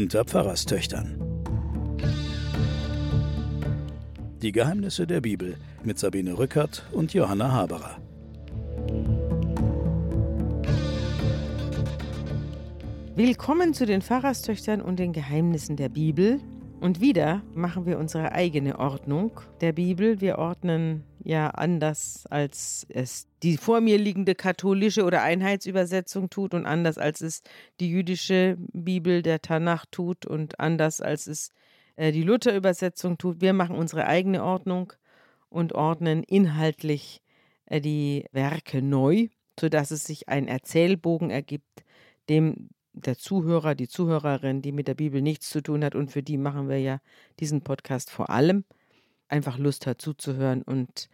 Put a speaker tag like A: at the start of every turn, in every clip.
A: unter Pfarrerstöchtern. Die Geheimnisse der Bibel mit Sabine Rückert und Johanna Haberer.
B: Willkommen zu den Pfarrerstöchtern und den Geheimnissen der Bibel. Und wieder machen wir unsere eigene Ordnung der Bibel. Wir ordnen ja anders, als es die vor mir liegende katholische oder Einheitsübersetzung tut und anders, als es die jüdische Bibel der Tanach tut und anders, als es äh, die Luther-Übersetzung tut. Wir machen unsere eigene Ordnung und ordnen inhaltlich äh, die Werke neu, sodass es sich ein Erzählbogen ergibt, dem der Zuhörer, die Zuhörerin, die mit der Bibel nichts zu tun hat und für die machen wir ja diesen Podcast vor allem, einfach Lust hat zuzuhören und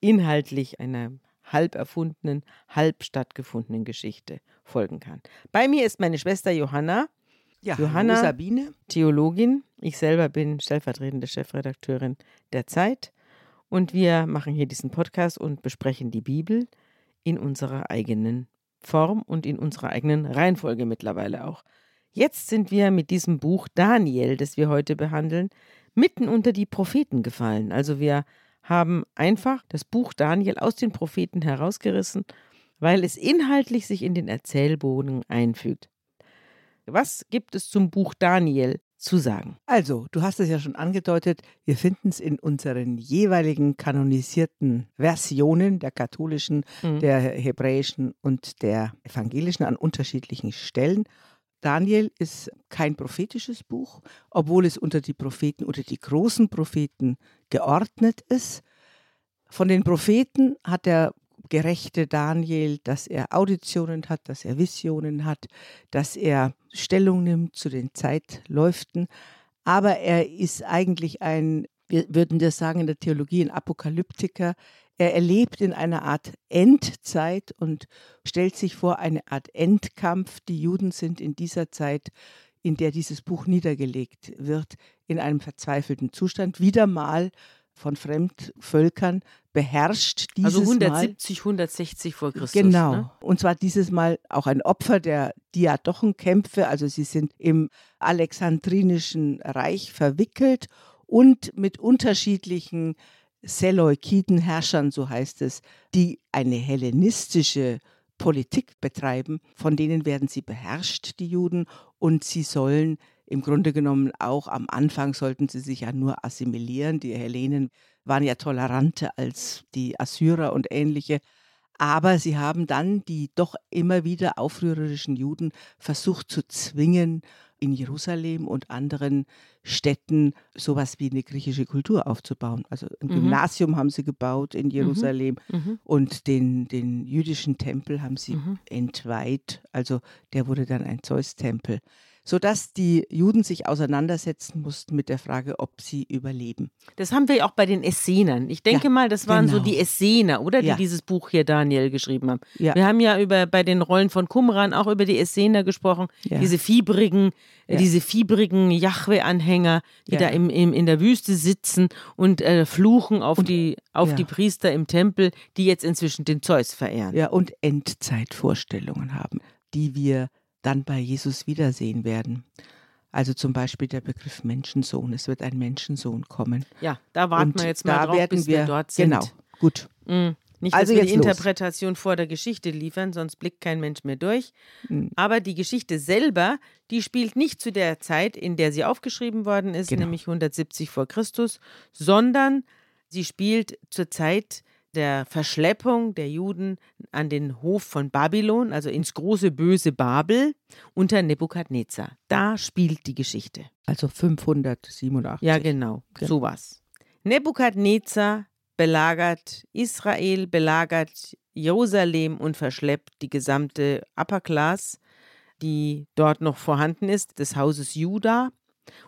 B: inhaltlich einer halb erfundenen, halb stattgefundenen Geschichte folgen kann. Bei mir ist meine Schwester Johanna.
C: Ja,
B: Johanna,
C: Sabine.
B: Theologin. Ich selber bin stellvertretende Chefredakteurin der Zeit. Und wir machen hier diesen Podcast und besprechen die Bibel in unserer eigenen Form und in unserer eigenen Reihenfolge mittlerweile auch. Jetzt sind wir mit diesem Buch Daniel, das wir heute behandeln, mitten unter die Propheten gefallen. Also wir haben einfach das Buch Daniel aus den Propheten herausgerissen, weil es inhaltlich sich in den Erzählbogen einfügt. Was gibt es zum Buch Daniel zu sagen?
C: Also, du hast es ja schon angedeutet, wir finden es in unseren jeweiligen kanonisierten Versionen der katholischen, mhm. der hebräischen und der evangelischen an unterschiedlichen Stellen. Daniel ist kein prophetisches Buch, obwohl es unter die Propheten oder die großen Propheten geordnet ist. Von den Propheten hat der gerechte Daniel, dass er Auditionen hat, dass er Visionen hat, dass er Stellung nimmt zu den Zeitläuften. Aber er ist eigentlich ein, wir würden das sagen in der Theologie, ein Apokalyptiker. Er erlebt in einer Art Endzeit und stellt sich vor eine Art Endkampf. Die Juden sind in dieser Zeit, in der dieses Buch niedergelegt wird, in einem verzweifelten Zustand. Wieder mal von Fremdvölkern beherrscht.
B: Dieses also 170, Mal, 160 vor Christus.
C: Genau.
B: Ne?
C: Und zwar dieses Mal auch ein Opfer der Diadochenkämpfe. Also sie sind im Alexandrinischen Reich verwickelt und mit unterschiedlichen Seleukiden-Herrschern, so heißt es, die eine hellenistische Politik betreiben. Von denen werden sie beherrscht, die Juden, und sie sollen im Grunde genommen auch am Anfang sollten sie sich ja nur assimilieren. Die Hellenen waren ja toleranter als die Assyrer und ähnliche. Aber sie haben dann die doch immer wieder aufrührerischen Juden versucht zu zwingen, in Jerusalem und anderen Städten sowas wie eine griechische Kultur aufzubauen. Also ein mhm. Gymnasium haben sie gebaut in mhm. Jerusalem mhm. und den, den jüdischen Tempel haben sie mhm. entweiht. Also der wurde dann ein Zeus-Tempel sodass die Juden sich auseinandersetzen mussten mit der Frage, ob sie überleben.
B: Das haben wir auch bei den Essenern. Ich denke ja, mal, das waren genau. so die Essener, oder? Die ja. dieses Buch hier Daniel geschrieben haben. Ja. Wir haben ja über, bei den Rollen von Qumran auch über die Essener gesprochen, diese fiebrigen, äh, diese fiebrigen Jahwe-Anhänger, die da im, im, in der Wüste sitzen und äh, fluchen auf, und, die, auf die Priester im Tempel, die jetzt inzwischen den Zeus verehren.
C: Ja, und Endzeitvorstellungen haben, die wir dann bei Jesus wiedersehen werden. Also zum Beispiel der Begriff Menschensohn. Es wird ein Menschensohn kommen.
B: Ja, da warten Und wir jetzt mal drauf, bis wir, wir, dort sind.
C: Genau, gut.
B: Mhm. Nicht, dass also wir die Interpretation los. vor der Geschichte liefern, sonst blickt kein Mensch mehr durch. Mhm. Aber die Geschichte selber, die spielt nicht zu der Zeit, in der sie aufgeschrieben worden ist, genau. nämlich 170 vor Christus, sondern sie spielt zur Zeit, der Verschleppung der Juden an den Hof von Babylon, also ins große böse Babel unter Nebukadnezar. Da spielt die Geschichte.
C: Also 587.
B: Ja, genau, genau. sowas. Nebukadnezar belagert Israel, belagert Jerusalem und verschleppt die gesamte Upper Class, die dort noch vorhanden ist, des Hauses Juda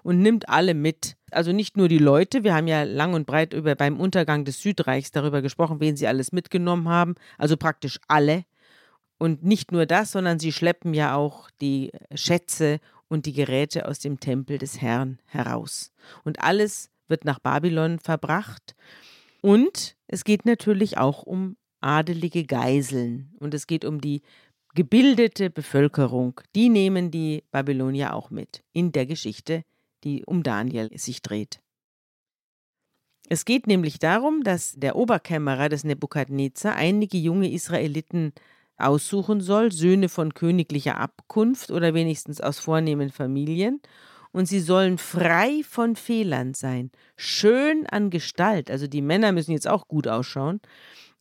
B: und nimmt alle mit. Also nicht nur die Leute, wir haben ja lang und breit über beim Untergang des Südreichs darüber gesprochen, wen sie alles mitgenommen haben, also praktisch alle. Und nicht nur das, sondern sie schleppen ja auch die Schätze und die Geräte aus dem Tempel des Herrn heraus. Und alles wird nach Babylon verbracht. Und es geht natürlich auch um adelige Geiseln. Und es geht um die gebildete Bevölkerung, die nehmen die Babylonier auch mit in der Geschichte, die um Daniel sich dreht. Es geht nämlich darum, dass der Oberkämmerer des Nebukadnezar einige junge Israeliten aussuchen soll, Söhne von königlicher Abkunft oder wenigstens aus vornehmen Familien, und sie sollen frei von Fehlern sein, schön an Gestalt, also die Männer müssen jetzt auch gut ausschauen,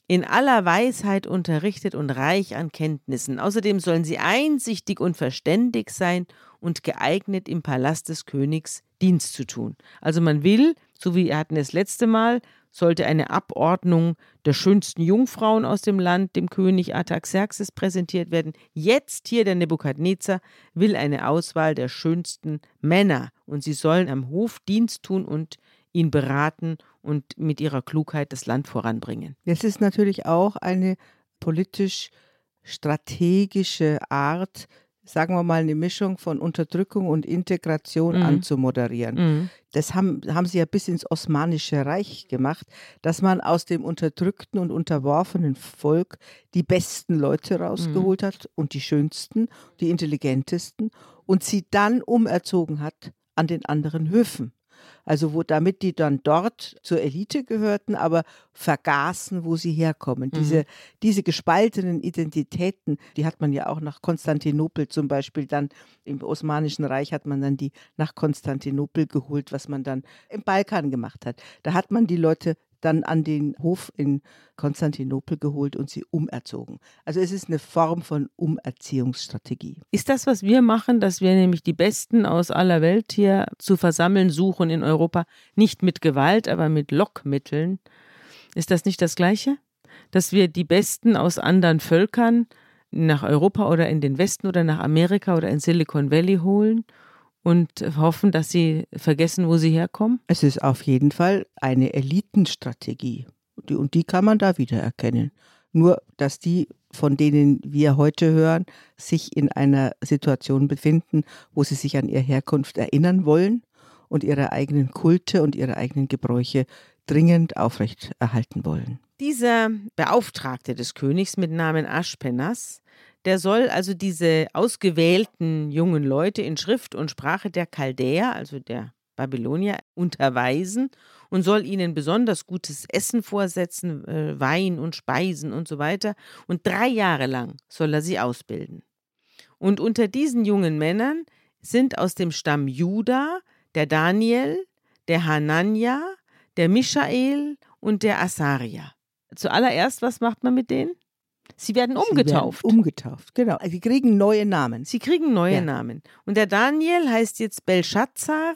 B: in aller Weisheit unterrichtet und reich an Kenntnissen. Außerdem sollen sie einsichtig und verständig sein und geeignet im Palast des Königs Dienst zu tun. Also man will, so wie wir hatten es letzte Mal, sollte eine Abordnung der schönsten Jungfrauen aus dem Land dem König Artaxerxes präsentiert werden. Jetzt hier der Nebukadnezar will eine Auswahl der schönsten Männer und sie sollen am Hof Dienst tun und ihn beraten und mit ihrer Klugheit das Land voranbringen.
C: Es ist natürlich auch eine politisch strategische Art, sagen wir mal, eine Mischung von Unterdrückung und Integration mhm. anzumoderieren. Mhm. Das haben, haben sie ja bis ins Osmanische Reich gemacht, dass man aus dem unterdrückten und unterworfenen Volk die besten Leute rausgeholt mhm. hat und die schönsten, die intelligentesten und sie dann umerzogen hat an den anderen Höfen also wo damit die dann dort zur Elite gehörten, aber vergaßen, wo sie herkommen. Mhm. Diese, diese gespaltenen Identitäten, die hat man ja auch nach Konstantinopel zum Beispiel dann im Osmanischen Reich hat man dann die nach Konstantinopel geholt, was man dann im Balkan gemacht hat. Da hat man die Leute dann an den Hof in Konstantinopel geholt und sie umerzogen. Also es ist eine Form von Umerziehungsstrategie.
B: Ist das, was wir machen, dass wir nämlich die Besten aus aller Welt hier zu versammeln suchen in Europa, nicht mit Gewalt, aber mit Lockmitteln? Ist das nicht das Gleiche? Dass wir die Besten aus anderen Völkern nach Europa oder in den Westen oder nach Amerika oder in Silicon Valley holen und hoffen, dass sie vergessen, wo sie herkommen?
C: Es ist auf jeden Fall eine Elitenstrategie. Und die kann man da wiedererkennen. Nur, dass die, von denen wir heute hören, sich in einer Situation befinden, wo sie sich an ihre Herkunft erinnern wollen und ihre eigenen Kulte und ihre eigenen Gebräuche dringend aufrechterhalten wollen.
B: Dieser Beauftragte des Königs mit Namen Aschpenas der soll also diese ausgewählten jungen Leute in Schrift und Sprache der Chaldäer, also der Babylonier, unterweisen und soll ihnen besonders gutes Essen vorsetzen, äh, Wein und Speisen und so weiter. Und drei Jahre lang soll er sie ausbilden. Und unter diesen jungen Männern sind aus dem Stamm Juda der Daniel, der Hanania, der Michael und der Asaria. Zuallererst, was macht man mit denen? Sie werden umgetauft.
C: Sie werden umgetauft, genau. Sie kriegen neue Namen.
B: Sie kriegen neue ja. Namen. Und der Daniel heißt jetzt Belshazzar,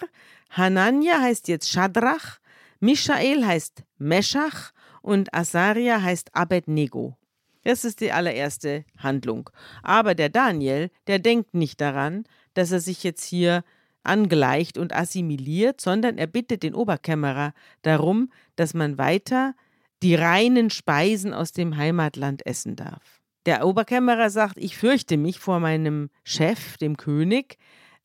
B: Hanania heißt jetzt Shadrach, Michael heißt Meschach und Asaria heißt Abednego. Das ist die allererste Handlung. Aber der Daniel, der denkt nicht daran, dass er sich jetzt hier angleicht und assimiliert, sondern er bittet den Oberkämmerer darum, dass man weiter die reinen Speisen aus dem Heimatland essen darf. Der Oberkämmerer sagt, ich fürchte mich vor meinem Chef, dem König,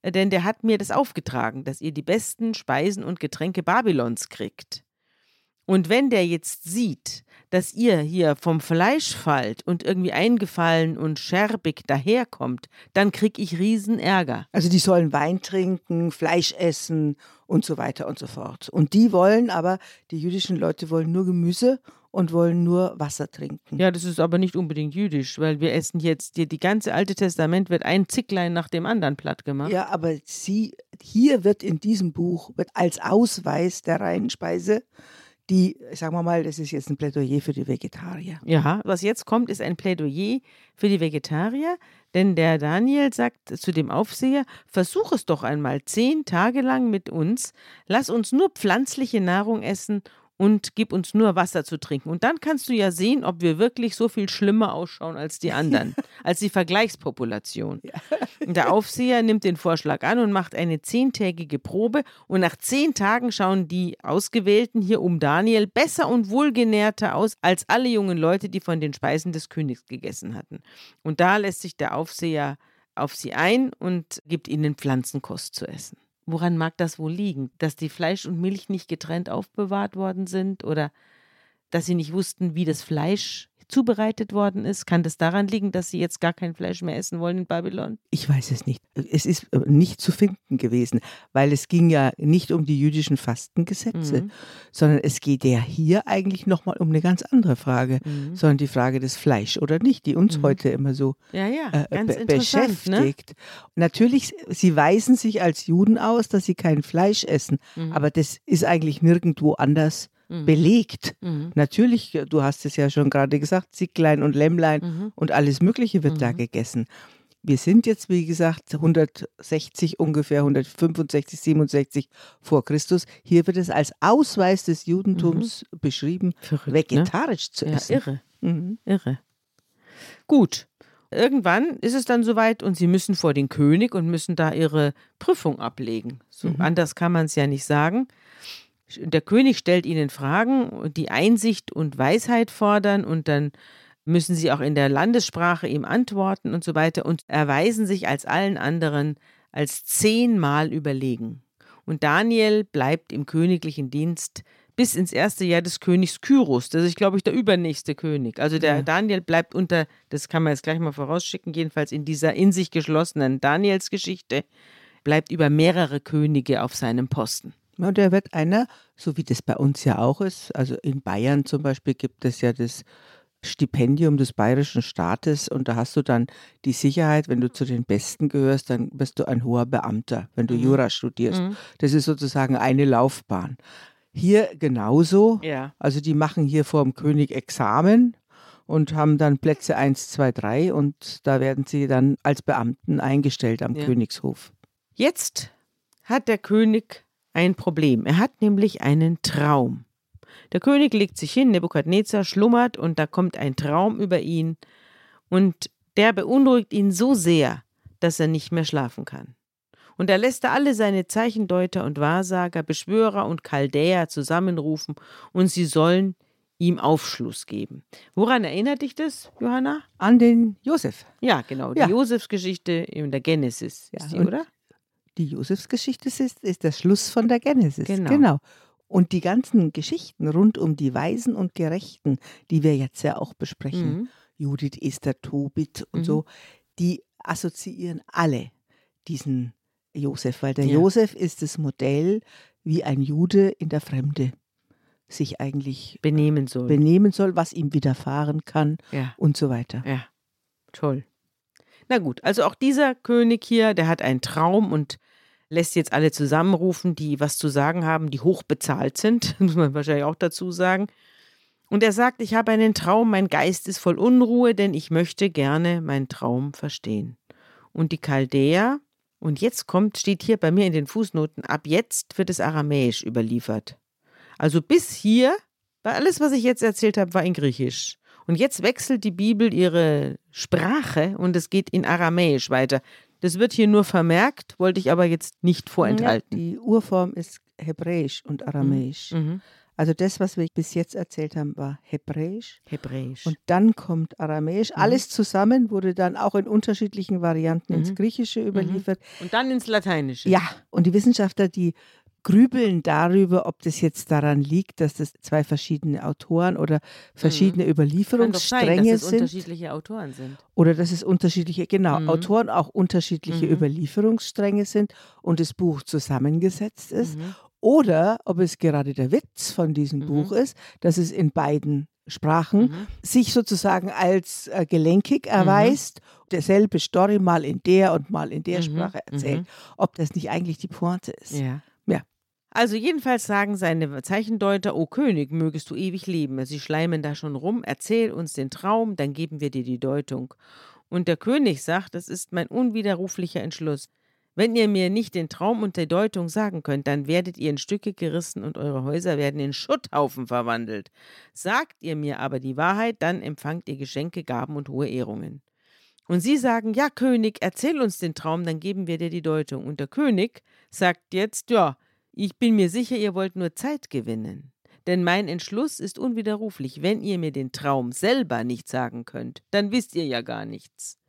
B: äh, denn der hat mir das aufgetragen, dass ihr die besten Speisen und Getränke Babylons kriegt. Und wenn der jetzt sieht, dass ihr hier vom Fleisch fallt und irgendwie eingefallen und scherbig daherkommt, dann krieg ich Riesenärger.
C: Also die sollen Wein trinken, Fleisch essen und so weiter und so fort. Und die wollen aber, die jüdischen Leute wollen nur Gemüse und wollen nur Wasser trinken.
B: Ja, das ist aber nicht unbedingt jüdisch, weil wir essen jetzt, die, die ganze Alte Testament wird ein Zicklein nach dem anderen platt gemacht.
C: Ja, aber sie, hier wird in diesem Buch, wird als Ausweis der reinen Speise die, sagen wir mal, das ist jetzt ein Plädoyer für die Vegetarier.
B: Ja, was jetzt kommt, ist ein Plädoyer für die Vegetarier, denn der Daniel sagt zu dem Aufseher, versuch es doch einmal zehn Tage lang mit uns, lass uns nur pflanzliche Nahrung essen und gib uns nur Wasser zu trinken. Und dann kannst du ja sehen, ob wir wirklich so viel schlimmer ausschauen als die anderen, als die Vergleichspopulation. Ja. Der Aufseher nimmt den Vorschlag an und macht eine zehntägige Probe. Und nach zehn Tagen schauen die Ausgewählten hier um Daniel besser und wohlgenährter aus als alle jungen Leute, die von den Speisen des Königs gegessen hatten. Und da lässt sich der Aufseher auf sie ein und gibt ihnen Pflanzenkost zu essen. Woran mag das wohl liegen? Dass die Fleisch und Milch nicht getrennt aufbewahrt worden sind oder dass sie nicht wussten, wie das Fleisch zubereitet worden ist? Kann das daran liegen, dass sie jetzt gar kein Fleisch mehr essen wollen in Babylon?
C: Ich weiß es nicht. Es ist äh, nicht zu finden gewesen, weil es ging ja nicht um die jüdischen Fastengesetze, mhm. sondern es geht ja hier eigentlich nochmal um eine ganz andere Frage, mhm. sondern die Frage des Fleisch oder nicht, die uns mhm. heute immer so
B: ja, ja, äh, be
C: ne? beschäftigt. Ne? Natürlich, sie weisen sich als Juden aus, dass sie kein Fleisch essen, mhm. aber das ist eigentlich nirgendwo anders mhm. belegt. Mhm. Natürlich, du hast es ja schon gerade gesagt, Zicklein und Lämmlein mhm. und alles Mögliche wird da mhm. gegessen. Wir sind jetzt, wie gesagt, 160 ungefähr, 165, 67 vor Christus. Hier wird es als Ausweis des Judentums mhm. beschrieben, Verrückt, ne? vegetarisch ne? zu essen.
B: Ja, irre. Mhm. Irre. Gut. Irgendwann ist es dann soweit und sie müssen vor den König und müssen da ihre Prüfung ablegen. So mhm. anders kann man es ja nicht sagen. Der König stellt ihnen Fragen, die Einsicht und Weisheit fordern und dann müssen sie auch in der Landessprache ihm antworten und so weiter und erweisen sich als allen anderen als zehnmal überlegen. Und Daniel bleibt im königlichen Dienst bis ins erste Jahr des Königs Kyros. Das ist, glaube ich, der übernächste König. Also der ja. Daniel bleibt unter, das kann man jetzt gleich mal vorausschicken, jedenfalls in dieser in sich geschlossenen Danielsgeschichte, bleibt über mehrere Könige auf seinem Posten.
C: Und er wird einer, so wie das bei uns ja auch ist, also in Bayern zum Beispiel gibt es ja das Stipendium des bayerischen Staates und da hast du dann die Sicherheit, wenn du zu den Besten gehörst, dann bist du ein hoher Beamter, wenn du mhm. Jura studierst. Mhm. Das ist sozusagen eine Laufbahn. Hier genauso. Ja. Also die machen hier vor dem König Examen und haben dann Plätze 1, 2, 3 und da werden sie dann als Beamten eingestellt am ja. Königshof.
B: Jetzt hat der König ein Problem. Er hat nämlich einen Traum. Der König legt sich hin, Nebukadnezar schlummert und da kommt ein Traum über ihn und der beunruhigt ihn so sehr, dass er nicht mehr schlafen kann. Und er lässt da alle seine Zeichendeuter und Wahrsager, Beschwörer und Chaldäer zusammenrufen und sie sollen ihm Aufschluss geben. Woran erinnert dich das, Johanna?
C: An den Josef.
B: Ja, genau. Die ja. Josefsgeschichte in der Genesis ja, ist die, oder?
C: Die Josefsgeschichte ist, ist der Schluss von der Genesis. Genau. genau. Und die ganzen Geschichten rund um die Weisen und Gerechten, die wir jetzt ja auch besprechen, mhm. Judith, Esther, Tobit und mhm. so, die assoziieren alle diesen Josef, weil der ja. Josef ist das Modell, wie ein Jude in der Fremde sich eigentlich
B: benehmen soll,
C: benehmen soll was ihm widerfahren kann ja. und so weiter.
B: Ja, toll. Na gut, also auch dieser König hier, der hat einen Traum und lässt jetzt alle zusammenrufen, die was zu sagen haben, die hochbezahlt sind, muss man wahrscheinlich auch dazu sagen. Und er sagt, ich habe einen Traum, mein Geist ist voll Unruhe, denn ich möchte gerne meinen Traum verstehen. Und die Chaldäer, und jetzt kommt, steht hier bei mir in den Fußnoten, ab jetzt wird es aramäisch überliefert. Also bis hier, weil alles, was ich jetzt erzählt habe, war in Griechisch. Und jetzt wechselt die Bibel ihre Sprache und es geht in Aramäisch weiter. Das wird hier nur vermerkt, wollte ich aber jetzt nicht vorenthalten.
C: Ja, die Urform ist Hebräisch und Aramäisch. Mhm. mhm. Also das, was wir bis jetzt erzählt haben, war Hebräisch.
B: Hebräisch.
C: Und dann kommt Aramäisch. Mhm. Alles zusammen wurde dann auch in unterschiedlichen Varianten mhm. ins Griechische überliefert.
B: Mhm. Und dann ins Lateinische.
C: Ja, und die Wissenschaftler, die grübeln darüber, ob das jetzt daran liegt, dass das zwei verschiedene Autoren oder verschiedene mhm. Überlieferungsstränge sein, dass es sind.
B: unterschiedliche Autoren sind.
C: Oder dass es unterschiedliche, genau, mhm. Autoren auch unterschiedliche mhm. Überlieferungsstränge sind und das Buch zusammengesetzt ist. Mhm oder ob es gerade der Witz von diesem mhm. Buch ist, dass es in beiden Sprachen mhm. sich sozusagen als äh, gelenkig mhm. erweist, mhm. derselbe Story mal in der und mal in der mhm. Sprache erzählt, mhm. ob das nicht eigentlich die Pointe ist.
B: Ja. Also jedenfalls sagen seine Zeichendeuter, O König, mögest du ewig leben. Sie schleimen da schon rum, erzähl uns den Traum, dann geben wir dir die Deutung. Und der König sagt, das ist mein unwiderruflicher Entschluss. Wenn ihr mir nicht den Traum und die Deutung sagen könnt, dann werdet ihr in Stücke gerissen und eure Häuser werden in Schutthaufen verwandelt. Sagt ihr mir aber die Wahrheit, dann empfangt ihr Geschenke, Gaben und hohe Ehrungen. Und sie sagen, ja, König, erzähl uns den Traum, dann geben wir dir die Deutung. Und der König sagt jetzt, ja, ich bin mir sicher, ihr wollt nur Zeit gewinnen. Denn mein Entschluss ist unwiderruflich. Wenn ihr mir den Traum selber nicht sagen könnt, dann wisst ihr ja gar nichts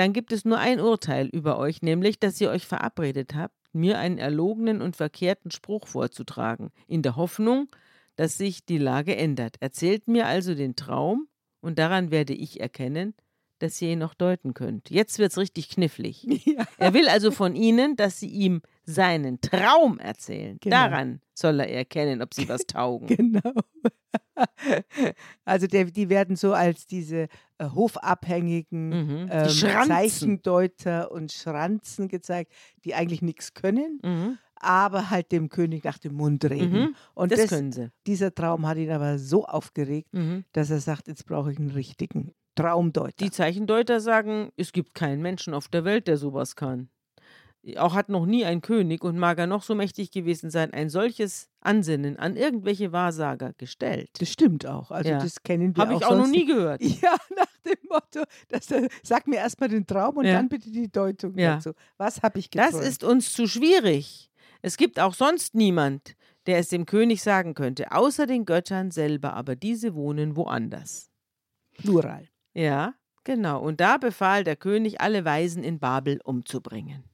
B: dann gibt es nur ein Urteil über euch, nämlich, dass ihr euch verabredet habt, mir einen erlogenen und verkehrten Spruch vorzutragen, in der Hoffnung, dass sich die Lage ändert. Erzählt mir also den Traum und daran werde ich erkennen, dass ihr ihn noch deuten könnt. Jetzt wird es richtig knifflig.
C: Ja.
B: Er will also von ihnen, dass sie ihm seinen Traum erzählen.
C: Genau.
B: Daran soll er erkennen, ob sie was taugen.
C: Genau. Also der, die werden so als diese äh, hofabhängigen
B: Mhm. Die
C: ähm. Zeichendeuter und Schranzen gezeigt, die eigentlich nichts können,
B: Mhm.
C: aber halt dem König nach dem Mund reden.
B: Mhm.
C: Und
B: Das,
C: das,
B: können sie.
C: dieser Traum hat ihn aber so aufgeregt,
B: Mhm.
C: dass er sagt, jetzt brauche ich einen richtigen Traumdeuter.
B: Die Zeichendeuter sagen, es gibt keinen Menschen auf der Welt, der sowas kann. Auch hat noch nie ein König und mag er noch so mächtig gewesen sein, ein solches Ansinnen an irgendwelche Wahrsager gestellt.
C: das stimmt auch. Also
B: Ja.
C: das kennen wir
B: Habe ich
C: auch
B: noch nie gehört.
C: Ja, nach dem Motto, dass sag mir erstmal den Traum und
B: Ja.
C: dann bitte die Deutung
B: Ja.
C: dazu. Was habe ich
B: Das
C: geträumt?
B: ist uns zu schwierig. Es gibt auch sonst niemand, der es dem König sagen könnte, außer den Göttern selber, aber diese wohnen woanders.
C: Plural.
B: Ja, genau. Und da befahl der König, alle Weisen in Babel umzubringen.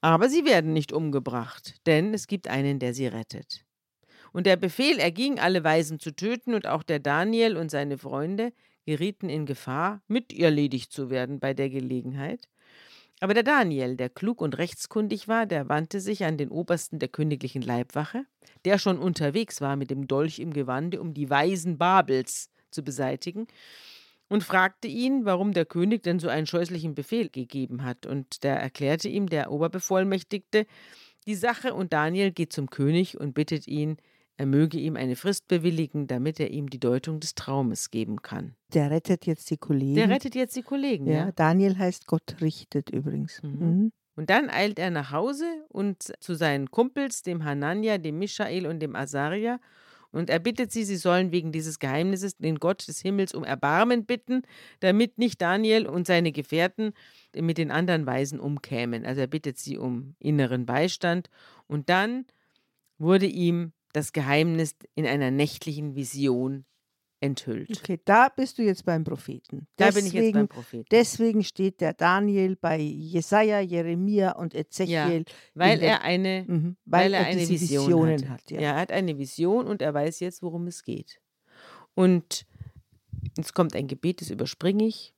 B: Aber sie werden nicht umgebracht, denn es gibt einen, der sie rettet. Und der Befehl erging, alle Weisen zu töten, und auch der Daniel und seine Freunde gerieten in Gefahr, mit erledigt zu werden bei der Gelegenheit. Aber der Daniel, der klug und rechtskundig war, der wandte sich an den Obersten der königlichen Leibwache, der schon unterwegs war mit dem Dolch im Gewande, um die Weisen Babels zu beseitigen, und fragte ihn, warum der König denn so einen scheußlichen Befehl gegeben hat. Und da erklärte ihm der Oberbevollmächtigte die Sache, und Daniel geht zum König und bittet ihn, er möge ihm eine Frist bewilligen, damit er ihm die Deutung des Traumes geben kann.
C: Der rettet jetzt die Kollegen.
B: Der rettet jetzt die Kollegen,
C: ja,
B: ja.
C: Daniel heißt Gott richtet übrigens.
B: Mhm.
C: Mhm.
B: Und dann eilt er nach Hause und zu seinen Kumpels, dem Hanania, dem Michael und dem Asaria, und er bittet sie, sie sollen wegen dieses Geheimnisses den Gott des Himmels um Erbarmen bitten, damit nicht Daniel und seine Gefährten mit den anderen Weisen umkämen. Also er bittet sie um inneren Beistand. Und dann wurde ihm das Geheimnis in einer nächtlichen Vision enthüllt.
C: Okay, da bist du jetzt beim Propheten.
B: Da bin ich jetzt beim
C: Deswegen-
B: Propheten.
C: Deswegen steht der Daniel bei Jesaja, Jeremia und Ezechiel,
B: weil
C: in der-
B: er eine
C: mhm,
B: weil, er eine Vision
C: Visionen
B: hatte.
C: hat.
B: Ja.
C: Ja.
B: er hat eine Vision und er weiß jetzt, worum es geht. Und jetzt kommt ein Gebet, das überspringe ich.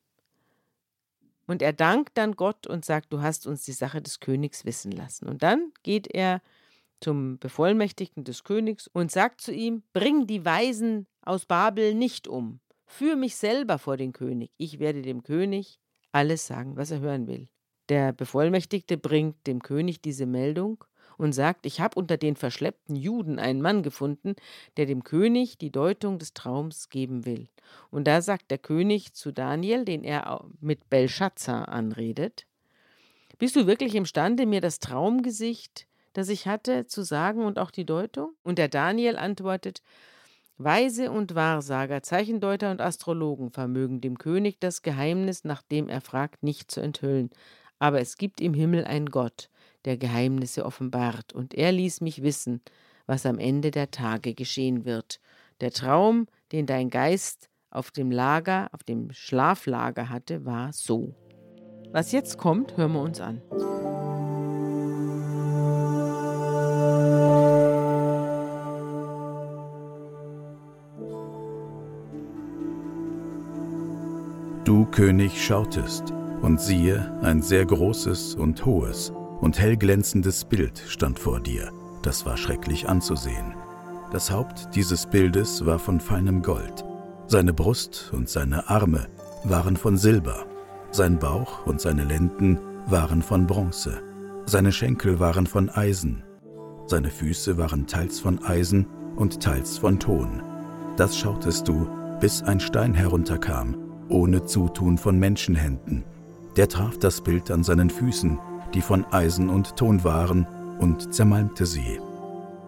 B: Und er dankt dann Gott und sagt, du hast uns die Sache des Königs wissen lassen. Und dann geht er zum Bevollmächtigten des Königs und sagt zu ihm, bring die Weisen aus Babel nicht um. Führ mich selber vor den König. Ich werde dem König alles sagen, was er hören will. Der Bevollmächtigte bringt dem König diese Meldung und sagt, ich habe unter den verschleppten Juden einen Mann gefunden, der dem König die Deutung des Traums geben will. Und da sagt der König zu Daniel, den er mit Belshazzar anredet, bist du wirklich imstande, mir das Traumgesicht, das ich hatte, zu sagen und auch die Deutung? Und der Daniel antwortet, Weise und Wahrsager, Zeichendeuter und Astrologen vermögen dem König das Geheimnis, nach dem er fragt, nicht zu enthüllen. Aber es gibt im Himmel einen Gott, der Geheimnisse offenbart, und er ließ mich wissen, was am Ende der Tage geschehen wird. Der Traum, den dein Geist auf dem Lager, auf dem Schlaflager hatte, war so. Was jetzt kommt, hören wir uns an.
A: König schautest, und siehe, ein sehr großes und hohes und hellglänzendes Bild stand vor dir, das war schrecklich anzusehen. Das Haupt dieses Bildes war von feinem Gold, seine Brust und seine Arme waren von Silber, sein Bauch und seine Lenden waren von Bronze, seine Schenkel waren von Eisen, seine Füße waren teils von Eisen und teils von Ton. Das schautest du, bis ein Stein herunterkam, ohne Zutun von Menschenhänden. Der traf das Bild an seinen Füßen, die von Eisen und Ton waren, und zermalmte sie.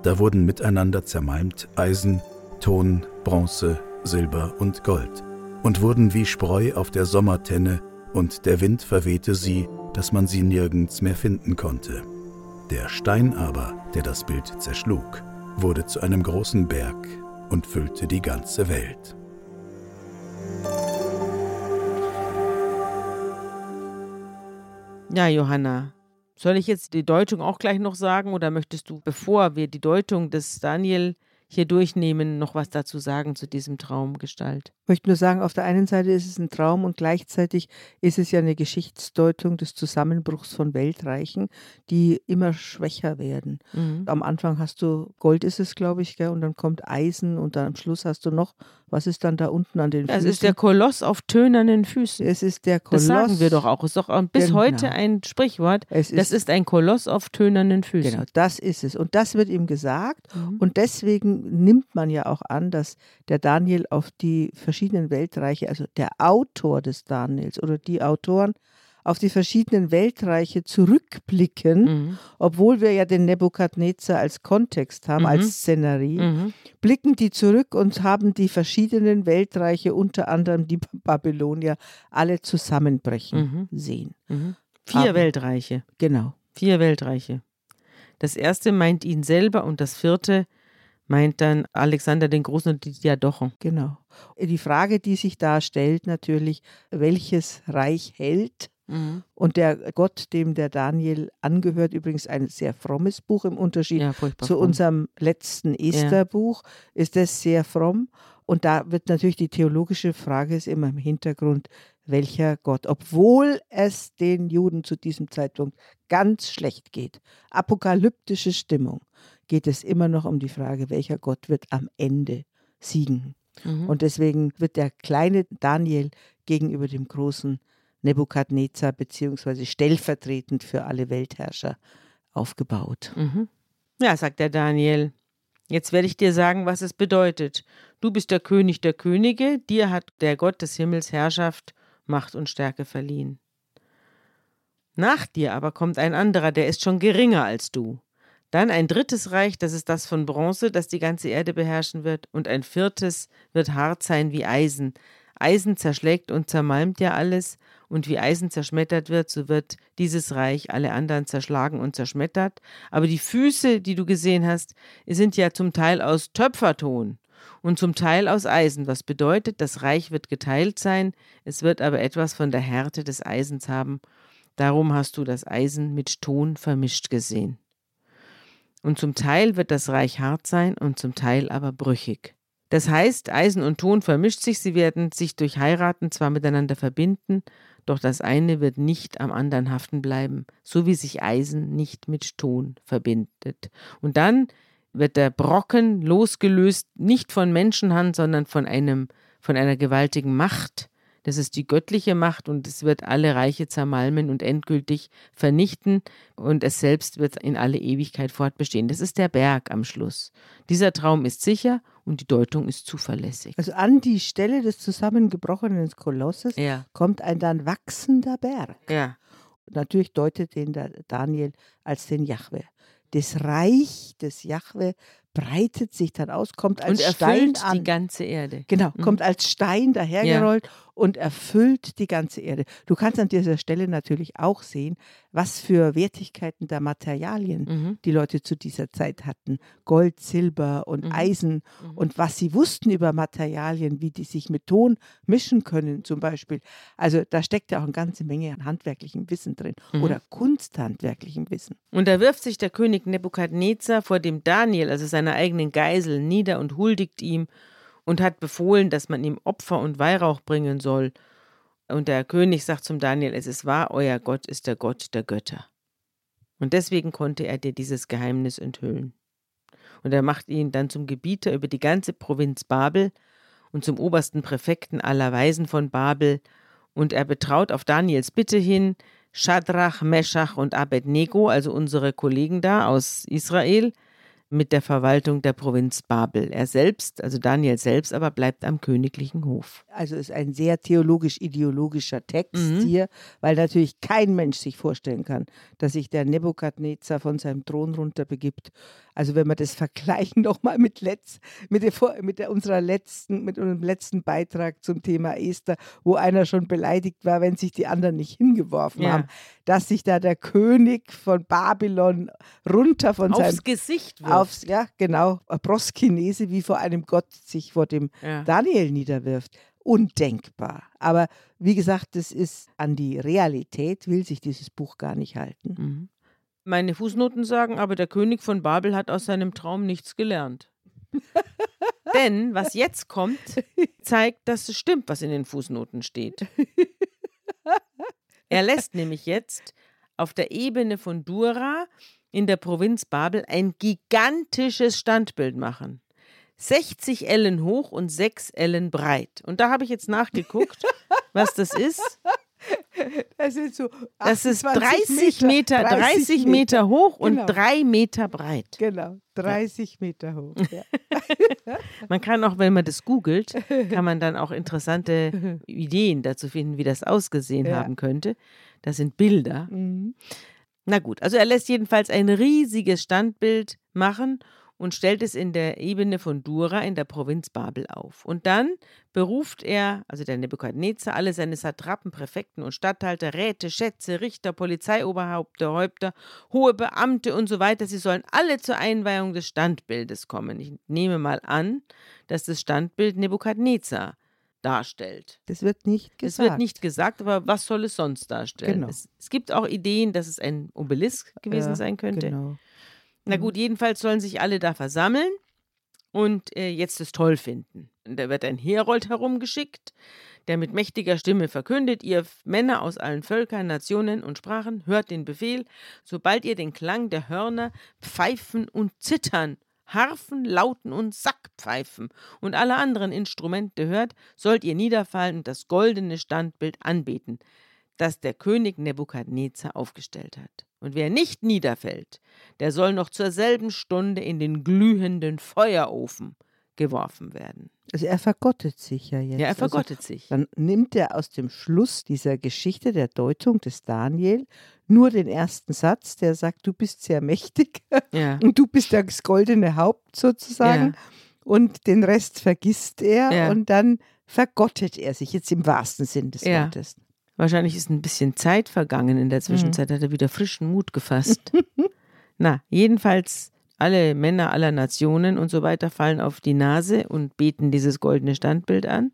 A: Da wurden miteinander zermalmt Eisen, Ton, Bronze, Silber und Gold, und wurden wie Spreu auf der Sommertenne, und der Wind verwehte sie, dass man sie nirgends mehr finden konnte. Der Stein aber, der das Bild zerschlug, wurde zu einem großen Berg und füllte die ganze Welt.
B: Ja, Johanna, soll ich jetzt die Deutung auch gleich noch sagen oder möchtest du, bevor wir die Deutung des Daniel hier durchnehmen, noch was dazu sagen zu diesem Traumgestalt.
C: Ich möchte nur sagen, auf der einen Seite ist es ein Traum und gleichzeitig ist es ja eine Geschichtsdeutung des Zusammenbruchs von Weltreichen, die immer schwächer werden.
B: Mhm.
C: Am Anfang hast du Gold ist es, glaube ich, gell? und dann kommt Eisen und dann am Schluss hast du noch, was ist dann da unten an den
B: Es
C: Füßen?
B: ist der Koloss auf tönernen Füßen.
C: es ist der Koloss.
B: Das sagen wir doch auch. Ist doch bis
C: Genau.
B: heute ein Sprichwort.
C: Es
B: Das ist ein Koloss auf tönernen Füßen.
C: Genau, das ist es. Und das wird ihm gesagt.
B: Mhm.
C: Und deswegen nimmt man ja auch an, dass der Daniel auf die verschiedenen Weltreiche, also der Autor des Daniels oder die Autoren, auf die verschiedenen Weltreiche zurückblicken,
B: Mhm.
C: obwohl wir ja den Nebukadnezar als Kontext haben,
B: Mhm.
C: als Szenerie,
B: Mhm.
C: blicken die zurück und haben die verschiedenen Weltreiche, unter anderem die Babylonier, alle zusammenbrechen
B: Mhm.
C: sehen.
B: Mhm. Vier
C: Aber-
B: Weltreiche.
C: Genau.
B: Vier Weltreiche. Das erste meint ihn selber und das vierte meint dann Alexander den Großen und die Diadochen.
C: Genau. Die Frage, die sich da stellt, natürlich, welches Reich hält? Und der Gott, dem der Daniel angehört, übrigens ein sehr frommes Buch im Unterschied
B: Ja,
C: zu
B: fromm.
C: unserem letzten Esther-Buch, ist das sehr fromm. Und da wird natürlich die theologische Frage ist immer im Hintergrund, welcher Gott, obwohl es den Juden zu diesem Zeitpunkt ganz schlecht geht, apokalyptische Stimmung, geht es immer noch um die Frage, welcher Gott wird am Ende siegen.
B: Mhm.
C: Und deswegen wird der kleine Daniel gegenüber dem großen Nebukadnezar beziehungsweise stellvertretend für alle Weltherrscher aufgebaut.
B: Mhm. Ja, sagt der Daniel. Jetzt werde ich dir sagen, was es bedeutet. Du bist der König der Könige, dir hat der Gott des Himmels Herrschaft, Macht und Stärke verliehen. Nach dir aber kommt ein anderer, der ist schon geringer als du. Dann ein drittes Reich, das ist das von Bronze, das die ganze Erde beherrschen wird, und ein viertes wird hart sein wie Eisen. Eisen zerschlägt und zermalmt ja alles, und wie Eisen zerschmettert wird, so wird dieses Reich alle anderen zerschlagen und zerschmettert. Aber die Füße, die du gesehen hast, sind ja zum Teil aus Töpferton und zum Teil aus Eisen, was bedeutet, das Reich wird geteilt sein, es wird aber etwas von der Härte des Eisens haben. Darum hast du das Eisen mit Ton vermischt gesehen. Und zum Teil wird das Reich hart sein und zum Teil aber brüchig. Das heißt, Eisen und Ton vermischt sich, sie werden sich durch Heiraten zwar miteinander verbinden, doch das eine wird nicht am anderen haften bleiben, so wie sich Eisen nicht mit Ton verbindet. Und dann wird der Brocken losgelöst, nicht von Menschenhand, sondern von einem, von einer gewaltigen Macht. Das ist die göttliche Macht und es wird alle Reiche zermalmen und endgültig vernichten und es selbst wird in alle Ewigkeit fortbestehen. Das ist der Berg am Schluss. Dieser Traum ist sicher und die Deutung ist zuverlässig.
C: Also an die Stelle des zusammengebrochenen Kolosses
B: Ja,
C: kommt ein dann wachsender Berg.
B: ja.
C: Natürlich deutet den Daniel als den Jahwe. Das Reich des Jahwe breitet sich dann aus, kommt als
B: Und
C: Stein an.
B: die ganze Erde.
C: Genau,
B: Mhm.
C: kommt als Stein dahergerollt und erfüllt die ganze Erde. Du kannst an dieser Stelle natürlich auch sehen, was für Wertigkeiten der Materialien
B: Mhm.
C: die Leute zu dieser Zeit hatten. Gold, Silber und
B: Mhm.
C: Eisen
B: Mhm.
C: und was sie wussten über Materialien, wie die sich mit Ton mischen können zum Beispiel. Also da steckt ja auch eine ganze Menge an handwerklichem Wissen drin
B: Mhm.
C: oder kunsthandwerklichem Wissen.
B: Und da wirft sich der König Nebukadnezar vor dem Daniel, also seiner eigenen Geisel, nieder und huldigt ihm und hat befohlen, dass man ihm Opfer und Weihrauch bringen soll. Und der König sagt zum Daniel, es ist wahr, euer Gott ist der Gott der Götter. Und deswegen konnte er dir dieses Geheimnis enthüllen. Und er macht ihn dann zum Gebieter über die ganze Provinz Babel und zum obersten Präfekten aller Weisen von Babel. Und er betraut auf Daniels Bitte hin Shadrach, Meschach und Abednego, also unsere Kollegen da aus Israel, mit der Verwaltung der Provinz Babel. Er selbst, also Daniel selbst, aber bleibt am königlichen Hof.
C: Also ist ein sehr theologisch-ideologischer Text
B: Mhm.
C: hier, weil natürlich kein Mensch sich vorstellen kann, dass sich der Nebukadnezar von seinem Thron runterbegibt. Also wenn wir das vergleichen nochmal mit, letz, mit, der, mit der, unserer letzten, mit unserem letzten Beitrag zum Thema Esther, wo einer schon beleidigt war, wenn sich die anderen nicht hingeworfen
B: Ja.
C: haben, dass sich da der König von Babylon runter von seinem
B: Aufs Gesicht wirft.
C: aufs, ja genau, Proskynese, wie vor einem Gott sich vor dem
B: ja.
C: Daniel niederwirft. Undenkbar. Aber wie gesagt, das ist an die Realität, will sich dieses Buch gar nicht halten.
B: Mhm. Meine Fußnoten sagen aber, der König von Babel hat aus seinem Traum nichts gelernt. Denn was jetzt kommt, zeigt, dass es stimmt, was in den Fußnoten steht. Er lässt nämlich jetzt auf der Ebene von Dura in der Provinz Babel ein gigantisches Standbild machen. 60 Ellen hoch und 6 Ellen breit. Und da habe ich jetzt nachgeguckt, was das ist.
C: Das sind so
B: Das ist
C: 28
B: 30 Meter, 30 Meter hoch und
C: Genau.
B: 3 Meter breit.
C: Genau, 30 Meter hoch. Ja.
B: Man kann auch, wenn man das googelt, kann man dann auch interessante Ideen dazu finden, wie das ausgesehen
C: Ja.
B: haben könnte. Das sind Bilder.
C: Mhm.
B: Na gut, also er lässt jedenfalls ein riesiges Standbild machen und stellt es in der Ebene von Dura in der Provinz Babel auf. Und dann beruft er, also der Nebukadnezar, alle seine Satrapen, Präfekten und Statthalter, Räte, Schätze, Richter, Polizeioberhäupter, Häupter, hohe Beamte und so weiter. Sie sollen alle zur Einweihung des Standbildes kommen. Ich nehme mal an, dass das Standbild Nebukadnezar darstellt.
C: Das wird nicht
B: Es
C: gesagt.
B: wird nicht gesagt, aber was soll es sonst darstellen?
C: Genau.
B: Es, es gibt auch Ideen, dass es ein Obelisk gewesen
C: Ja,
B: sein könnte.
C: Genau.
B: Na gut, jedenfalls sollen sich alle da versammeln und äh, jetzt es toll finden. Und da wird ein Herold herumgeschickt, der mit mächtiger Stimme verkündet, ihr Männer aus allen Völkern, Nationen und Sprachen, hört den Befehl, sobald ihr den Klang der Hörner, Pfeifen und Zittern, Harfen, Lauten und Sackpfeifen und alle anderen Instrumente hört, sollt ihr niederfallen und das goldene Standbild anbeten, das der König Nebukadnezar aufgestellt hat. Und wer nicht niederfällt, der soll noch zur selben Stunde in den glühenden Feuerofen geworfen werden.
C: Also er vergottet sich ja jetzt.
B: Ja, er
C: Also
B: vergottet sich.
C: Dann nimmt er aus dem Schluss dieser Geschichte, der Deutung des Daniel, nur den ersten Satz, der sagt, du bist sehr mächtig
B: Ja.
C: und du bist das goldene Haupt sozusagen.
B: Ja.
C: Und den Rest vergisst er
B: Ja.
C: und dann vergottet er sich, jetzt im wahrsten Sinn des. Wortes.
B: Wahrscheinlich ist ein bisschen Zeit vergangen. In der Zwischenzeit hat er wieder frischen Mut gefasst. Na, jedenfalls alle Männer aller Nationen und so weiter fallen auf die Nase und beten dieses goldene Standbild an.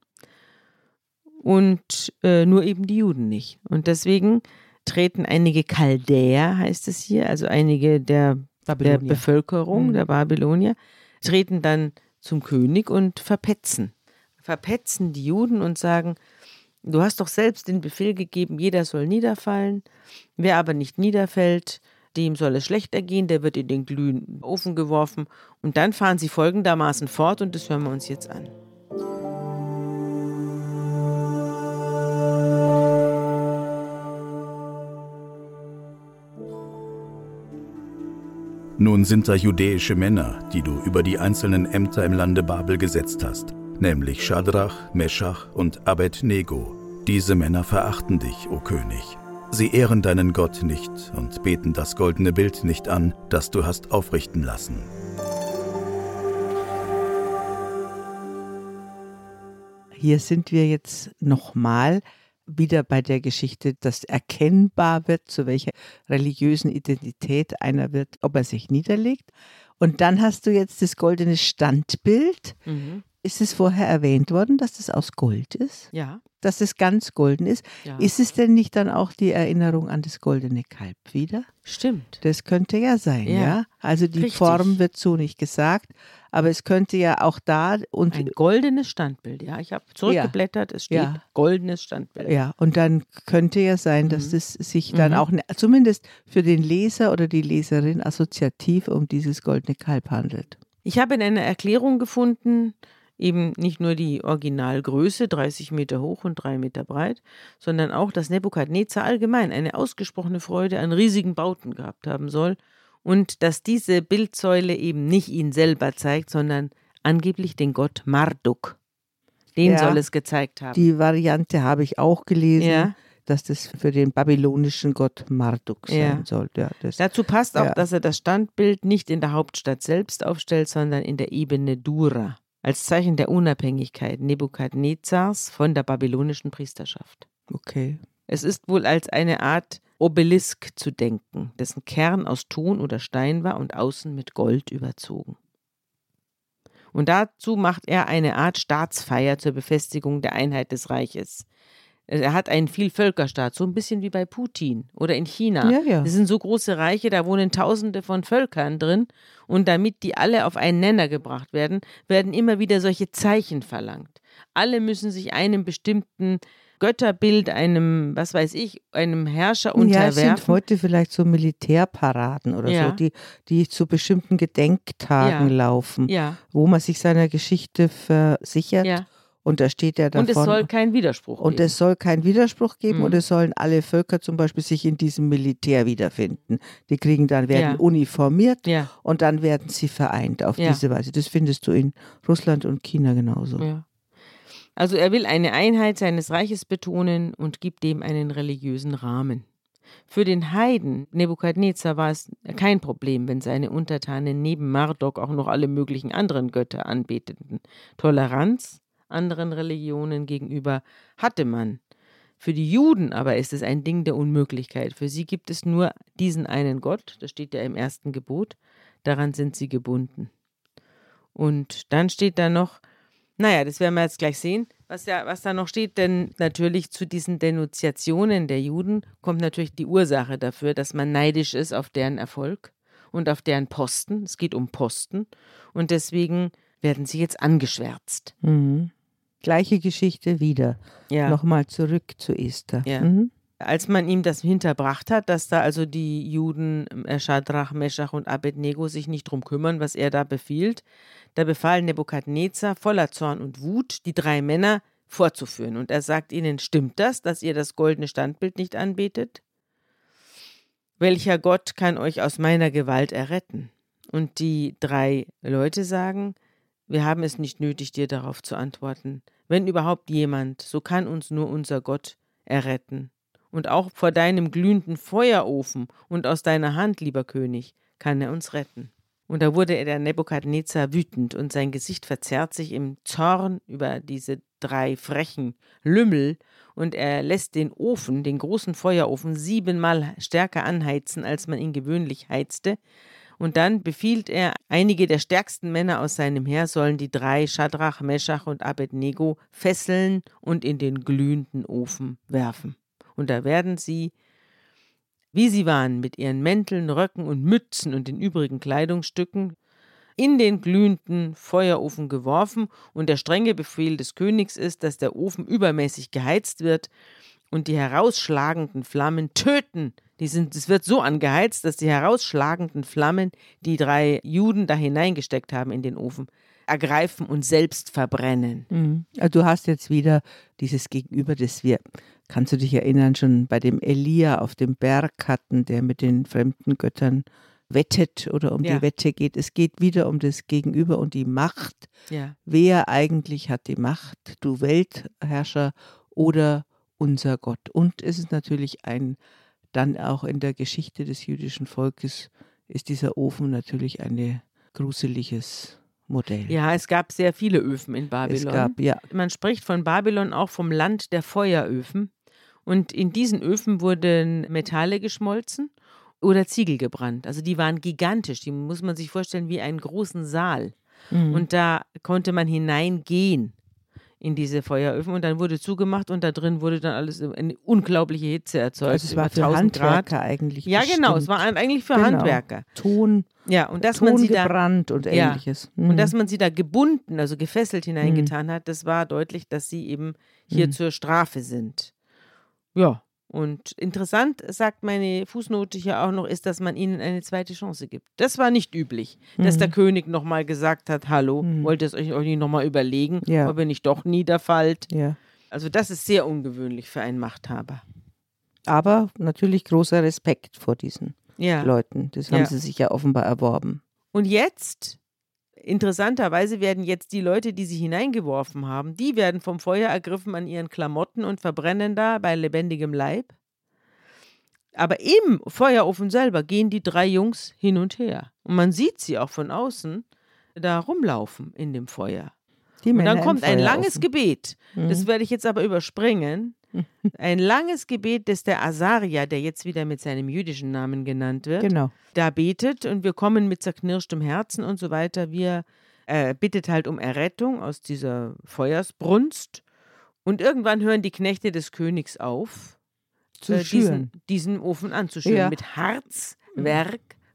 B: Und äh, nur eben die Juden nicht. Und deswegen treten einige Chaldäer, heißt es hier, also einige der, der. Bevölkerung,
C: Mhm.
B: der Babylonier, treten dann zum König und verpetzen. Verpetzen die Juden und sagen, Du hast doch selbst den Befehl gegeben, jeder soll niederfallen. Wer aber nicht niederfällt, dem soll es schlecht ergehen, der wird in den glühenden Ofen geworfen. Und dann fahren sie folgendermaßen fort und das hören wir uns jetzt an.
A: Nun sind da judäische Männer, die du über die einzelnen Ämter im Lande Babel gesetzt hast, nämlich Schadrach, Meschach und Abednego. Diese Männer verachten dich, o König. Sie ehren deinen Gott nicht und beten das goldene Bild nicht an, das du hast aufrichten lassen.
C: Hier sind wir jetzt nochmal wieder bei der Geschichte, dass erkennbar wird, zu welcher religiösen Identität einer wird, ob er sich niederlegt. Und dann hast du jetzt das goldene Standbild. Ist es vorher erwähnt worden, dass das aus Gold ist?
B: Ja,
C: Dass es ganz golden ist?
B: ja.
C: Ist es denn nicht dann auch die Erinnerung an das goldene Kalb wieder?
B: Stimmt.
C: Das könnte ja sein, ja.
B: Ja,
C: Also die
B: richtig.
C: Form wird so nicht gesagt, aber es könnte ja auch da und
B: Ein goldenes Standbild, ja. Ich habe zurückgeblättert, es steht
C: Ja.
B: goldenes Standbild.
C: Ja, und dann könnte ja sein, dass
B: Mhm.
C: es sich dann
B: Mhm.
C: auch ne, zumindest für den Leser oder die Leserin assoziativ um dieses goldene Kalb handelt.
B: Ich habe in einer Erklärung gefunden, eben nicht nur die Originalgröße, 30 Meter hoch und 3 Meter breit, sondern auch, dass Nebukadnezar allgemein eine ausgesprochene Freude an riesigen Bauten gehabt haben soll und dass diese Bildsäule eben nicht ihn selber zeigt, sondern angeblich den Gott Marduk. Den
C: Ja,
B: soll es gezeigt haben.
C: Die Variante habe ich auch gelesen,
B: Ja.
C: dass das für den babylonischen Gott Marduk sein
B: Ja.
C: soll. Ja,
B: Dazu passt auch,
C: Ja.
B: dass er das Standbild nicht in der Hauptstadt selbst aufstellt, sondern in der Ebene Dura, als Zeichen der Unabhängigkeit Nebukadnezars von der babylonischen Priesterschaft.
C: okay.
B: Es ist wohl als eine Art Obelisk zu denken, dessen Kern aus Ton oder Stein war und außen mit Gold überzogen. Und dazu macht er eine Art Staatsfeier zur Befestigung der Einheit des Reiches. Er hat einen Vielvölkerstaat, so ein bisschen wie bei Putin oder in China.
C: Ja, ja.
B: Das sind so große Reiche, da wohnen Tausende von Völkern drin. Und damit die alle auf einen Nenner gebracht werden, werden immer wieder solche Zeichen verlangt. Alle müssen sich einem bestimmten Götterbild, einem, was weiß ich, einem Herrscher
C: Ja, es sind
B: unterwerfen.
C: heute vielleicht so Militärparaden oder
B: Ja.
C: so, die, die zu bestimmten Gedenktagen
B: Ja.
C: laufen,
B: ja,
C: wo man sich seiner Geschichte versichert. Und da steht ja davon.
B: Und es soll keinen Widerspruch
C: Und
B: geben.
C: es soll keinen Widerspruch geben
B: Mhm.
C: und es sollen alle Völker zum Beispiel sich in diesem Militär wiederfinden. Die kriegen dann, werden
B: Ja.
C: uniformiert
B: ja,
C: und dann werden sie vereint auf
B: Ja.
C: diese Weise. Das findest du in Russland und China genauso.
B: Also er will eine Einheit seines Reiches betonen und gibt dem einen religiösen Rahmen. Für den Heiden Nebukadnezar war es kein Problem, wenn seine Untertanen neben Marduk auch noch alle möglichen anderen Götter anbeteten. Toleranz anderen Religionen gegenüber hatte man. Für die Juden aber ist es ein Ding der Unmöglichkeit. Für sie gibt es nur diesen einen Gott, das steht ja im ersten Gebot, daran sind sie gebunden. Und dann steht da noch, naja, das werden wir jetzt gleich sehen, was, ja, was da noch steht, denn natürlich zu diesen Denunziationen der Juden kommt natürlich die Ursache dafür, dass man neidisch ist auf deren Erfolg und auf deren Posten. Es geht um Posten und deswegen werden sie jetzt angeschwärzt.
C: Mhm. Gleiche Geschichte wieder.
B: Ja.
C: Nochmal zurück zu Esther.
B: Ja.
C: Mhm.
B: Als man ihm das hinterbracht hat, dass da also die Juden äh, Schadrach, Meschach und Abednego sich nicht drum kümmern, was er da befiehlt, da befahl Nebukadnezar voller Zorn und Wut, die drei Männer vorzuführen. Und er sagt ihnen, stimmt das, dass ihr das goldene Standbild nicht anbetet? Welcher Gott kann euch aus meiner Gewalt erretten? Und die drei Leute sagen, wir haben es nicht nötig, dir darauf zu antworten. Wenn überhaupt jemand, so kann uns nur unser Gott erretten. Und auch vor deinem glühenden Feuerofen und aus deiner Hand, lieber König, kann er uns retten. Und da wurde der Nebukadnezar wütend und sein Gesicht verzerrt sich im Zorn über diese drei frechen Lümmel und er lässt den Ofen, den großen Feuerofen, siebenmal stärker anheizen, als man ihn gewöhnlich heizte. Und dann befiehlt er, einige der stärksten Männer aus seinem Heer sollen die drei Schadrach, Meschach und Abednego fesseln und in den glühenden Ofen werfen. Und da werden sie, wie sie waren, mit ihren Mänteln, Röcken und Mützen und den übrigen Kleidungsstücken, in den glühenden Feuerofen geworfen, und der strenge Befehl des Königs ist, dass der Ofen übermäßig geheizt wird und die herausschlagenden Flammen töten. Die sind, es wird so angeheizt, dass die herausschlagenden Flammen, die drei Juden da hineingesteckt haben in den Ofen, ergreifen und selbst verbrennen.
C: Mhm. Also du hast jetzt wieder dieses Gegenüber, das wir, kannst du dich erinnern, schon bei dem Elia auf dem Berg hatten, der mit den fremden Göttern wettet oder um
B: Ja.
C: die Wette geht. Es geht wieder um das Gegenüber und die Macht.
B: Ja.
C: Wer eigentlich hat die Macht? Du Weltherrscher oder unser Gott? Und es ist natürlich ein, dann auch in der Geschichte des jüdischen Volkes ist dieser Ofen natürlich ein gruseliges Modell.
B: Ja, es gab sehr viele Öfen in Babylon.
C: es gab, ja,
B: Man spricht von Babylon auch vom Land der Feueröfen. Und in diesen Öfen wurden Metalle geschmolzen oder Ziegel gebrannt. Also die waren gigantisch. Die muss man sich vorstellen wie einen großen Saal.
C: Mhm.
B: Und da konnte man hineingehen in diese Feueröfen und dann wurde zugemacht und da drin wurde dann alles eine unglaubliche Hitze erzeugt.
C: Also es war für
B: 1000 Grad.
C: Handwerker eigentlich.
B: Ja, genau, es
C: bestimmt.
B: war eigentlich für
C: Genau.
B: Handwerker.
C: Ton,
B: Ja, und dass
C: Ton
B: man sie da
C: gebrannt und
B: Ja.
C: ähnliches.
B: Und
C: Mhm.
B: dass man sie da gebunden, also gefesselt hineingetan hat, das war deutlich, dass sie eben hier
C: Mhm.
B: zur Strafe sind. Ja, und interessant, sagt meine Fußnote hier auch noch, ist, dass man ihnen eine zweite Chance gibt. Das war nicht üblich, dass
C: Mhm.
B: der König nochmal gesagt hat, hallo,
C: Mhm.
B: wollt ihr es euch, euch nicht nochmal überlegen,
C: Ja.
B: ob ihr nicht doch niederfallt.
C: ja.
B: Also das ist sehr ungewöhnlich für einen Machthaber.
C: Aber natürlich großer Respekt vor diesen
B: Ja.
C: Leuten. Das haben sie sich ja offenbar erworben.
B: Und jetzt, interessanterweise werden jetzt die Leute, die sie hineingeworfen haben, die werden vom Feuer ergriffen an ihren Klamotten und verbrennen da bei lebendigem Leib. Aber im Feuerofen selber gehen die drei Jungs hin und her. Und man sieht sie auch von außen da rumlaufen in dem Feuer. Und dann kommt ein langes. Gebet. Das
C: Mhm.
B: werde ich jetzt aber überspringen. Ein langes Gebet, das der Asaria, der jetzt wieder mit seinem jüdischen Namen genannt wird,
C: Genau.
B: da betet und wir kommen mit zerknirschtem Herzen und so weiter. Wir äh, bittet halt um Errettung aus dieser Feuersbrunst Und irgendwann hören die Knechte des Königs auf,
C: Zu
B: äh, diesen, diesen Ofen anzuschüren.
C: Ja.
B: Mit Harz,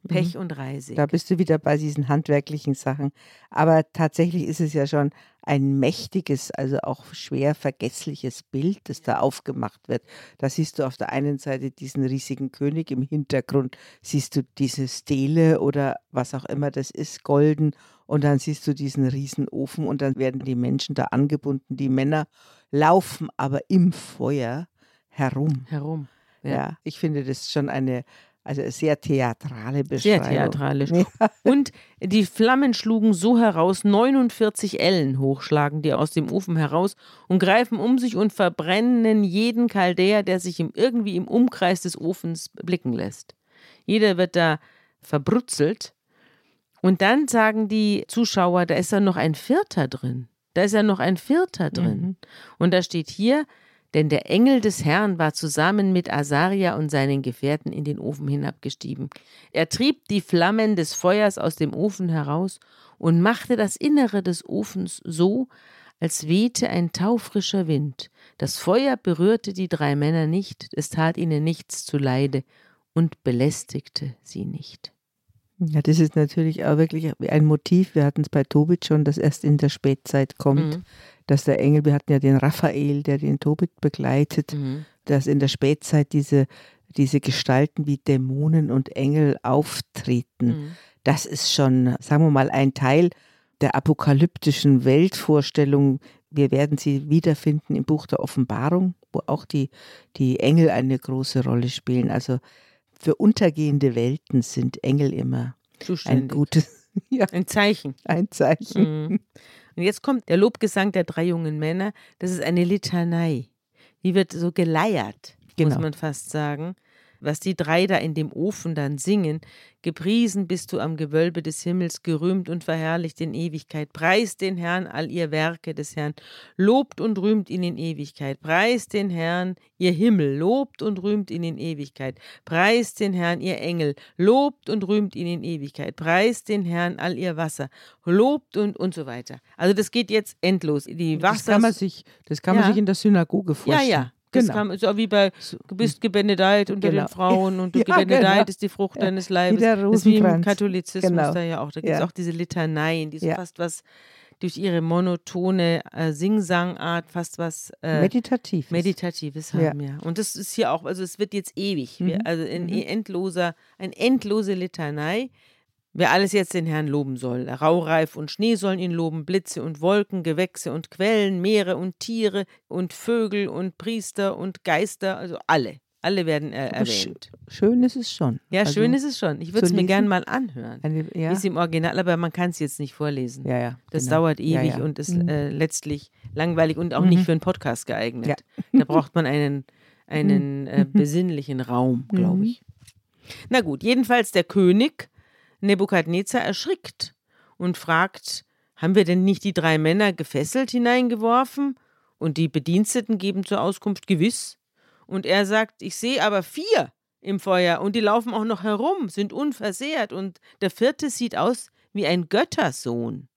B: Werk, Pech und Reisig.
C: Da bist du wieder bei diesen handwerklichen Sachen. Aber tatsächlich ist es ja schon ein mächtiges, also auch schwer vergessliches Bild, das da aufgemacht wird. Da siehst du auf der einen Seite diesen riesigen König, im Hintergrund siehst du diese Stele oder was auch immer das ist, golden. Und dann siehst du diesen riesen Ofen und dann werden die Menschen da angebunden. Die Männer laufen aber im Feuer herum.
B: Herum.
C: Ja, ich finde das schon eine also sehr theatrale Beschreibung.
B: Sehr theatralisch.
C: Ja.
B: Und die Flammen schlugen so heraus, 49 Ellen hochschlagen die aus dem Ofen heraus und greifen um sich und verbrennen jeden Chaldäer, der sich im, irgendwie im Umkreis des Ofens blicken lässt. Jeder wird da verbrutzelt. Und dann sagen die Zuschauer, da ist ja noch ein Vierter drin. Da ist ja noch ein Vierter drin.
C: Mhm.
B: Und da steht hier, denn der Engel des Herrn war zusammen mit Asaria und seinen Gefährten in den Ofen hinabgestiegen. Er trieb die Flammen des Feuers aus dem Ofen heraus und machte das Innere des Ofens so, als wehte ein taufrischer Wind. Das Feuer berührte die drei Männer nicht, es tat ihnen nichts zuleide und belästigte sie nicht.
C: Ja, das ist natürlich auch wirklich ein Motiv. Wir hatten es bei Tobit schon, das erst in der Spätzeit kommt,
B: Mhm.
C: Dass der Engel, wir hatten ja den Raphael, der den Tobit begleitet,
B: Mhm.
C: dass in der Spätzeit diese, diese Gestalten wie Dämonen und Engel auftreten.
B: Mhm.
C: Das ist schon, sagen wir mal, ein Teil der apokalyptischen Weltvorstellung. Wir werden sie wiederfinden im Buch der Offenbarung, wo auch die, die Engel eine große Rolle spielen. Also für untergehende Welten sind Engel immer ein
B: Zuständig.
C: gutes, ja,
B: Ein Zeichen.
C: ein Zeichen.
B: Mhm. Und jetzt kommt der Lobgesang der drei jungen Männer. Das ist eine Litanei. Die wird so geleiert, muss
C: Genau.
B: man fast sagen. Was die drei da in dem Ofen dann singen. Gepriesen bist du am Gewölbe des Himmels, gerühmt und verherrlicht in Ewigkeit. Preist den Herrn all ihr Werke des Herrn. Lobt und rühmt ihn in Ewigkeit. Preist den Herrn, ihr Himmel. Lobt und rühmt ihn in Ewigkeit. Preist den Herrn, ihr Engel. Lobt und rühmt ihn in Ewigkeit. Preist den Herrn, all ihr Wasser. Lobt und und so weiter. Also das geht jetzt endlos. Die
C: Das
B: Wasser.
C: kann man sich, das kann man
B: Ja.
C: sich in der Synagoge
B: ja,
C: vorstellen.
B: ja. Das
C: Genau.
B: kam so wie bei du bist gebenedeit unter
C: Genau.
B: den Frauen und du
C: Ja,
B: gebenedeit
C: genau.
B: ist die Frucht
C: Ja.
B: deines Leibes.
C: der
B: das ist wie im. Katholizismus
C: Genau.
B: da ja auch. Da gibt es
C: Ja.
B: auch diese Litaneien, die so fast was durch ihre monotone äh, Singsangart fast was äh,
C: Meditativ. ist.
B: Meditatives
C: Ja.
B: haben, ja. Und das ist hier auch, also es wird jetzt ewig. Wir,
C: Mhm.
B: also in
C: Mhm.
B: endloser, ein endlose Litanei. Wer alles jetzt den Herrn loben soll. Raureif und Schnee sollen ihn loben, Blitze und Wolken, Gewächse und Quellen, Meere und Tiere und Vögel und Priester und Geister, also alle. Alle werden äh, erwähnt.
C: Schön ist es schon.
B: Ja,
C: Also
B: schön ist es schon. Ich würde es mir
C: lesen?
B: gern mal anhören.
C: Ja,
B: es im Original, aber man kann es jetzt nicht vorlesen.
C: ja, ja.
B: Das
C: genau.
B: dauert ewig und ist
C: Mhm.
B: äh, letztlich langweilig und auch
C: Mhm.
B: nicht für einen Podcast geeignet. Da braucht man einen, einen äh, besinnlichen Raum, glaube
C: Mhm.
B: ich. Na gut, jedenfalls der König Nebukadnezar erschrickt und fragt, haben wir denn nicht die drei Männer gefesselt hineingeworfen? Und die Bediensteten geben zur Auskunft gewiss. Und er sagt, ich sehe aber vier im Feuer und die laufen auch noch herum, sind unversehrt und der vierte sieht aus wie ein Göttersohn.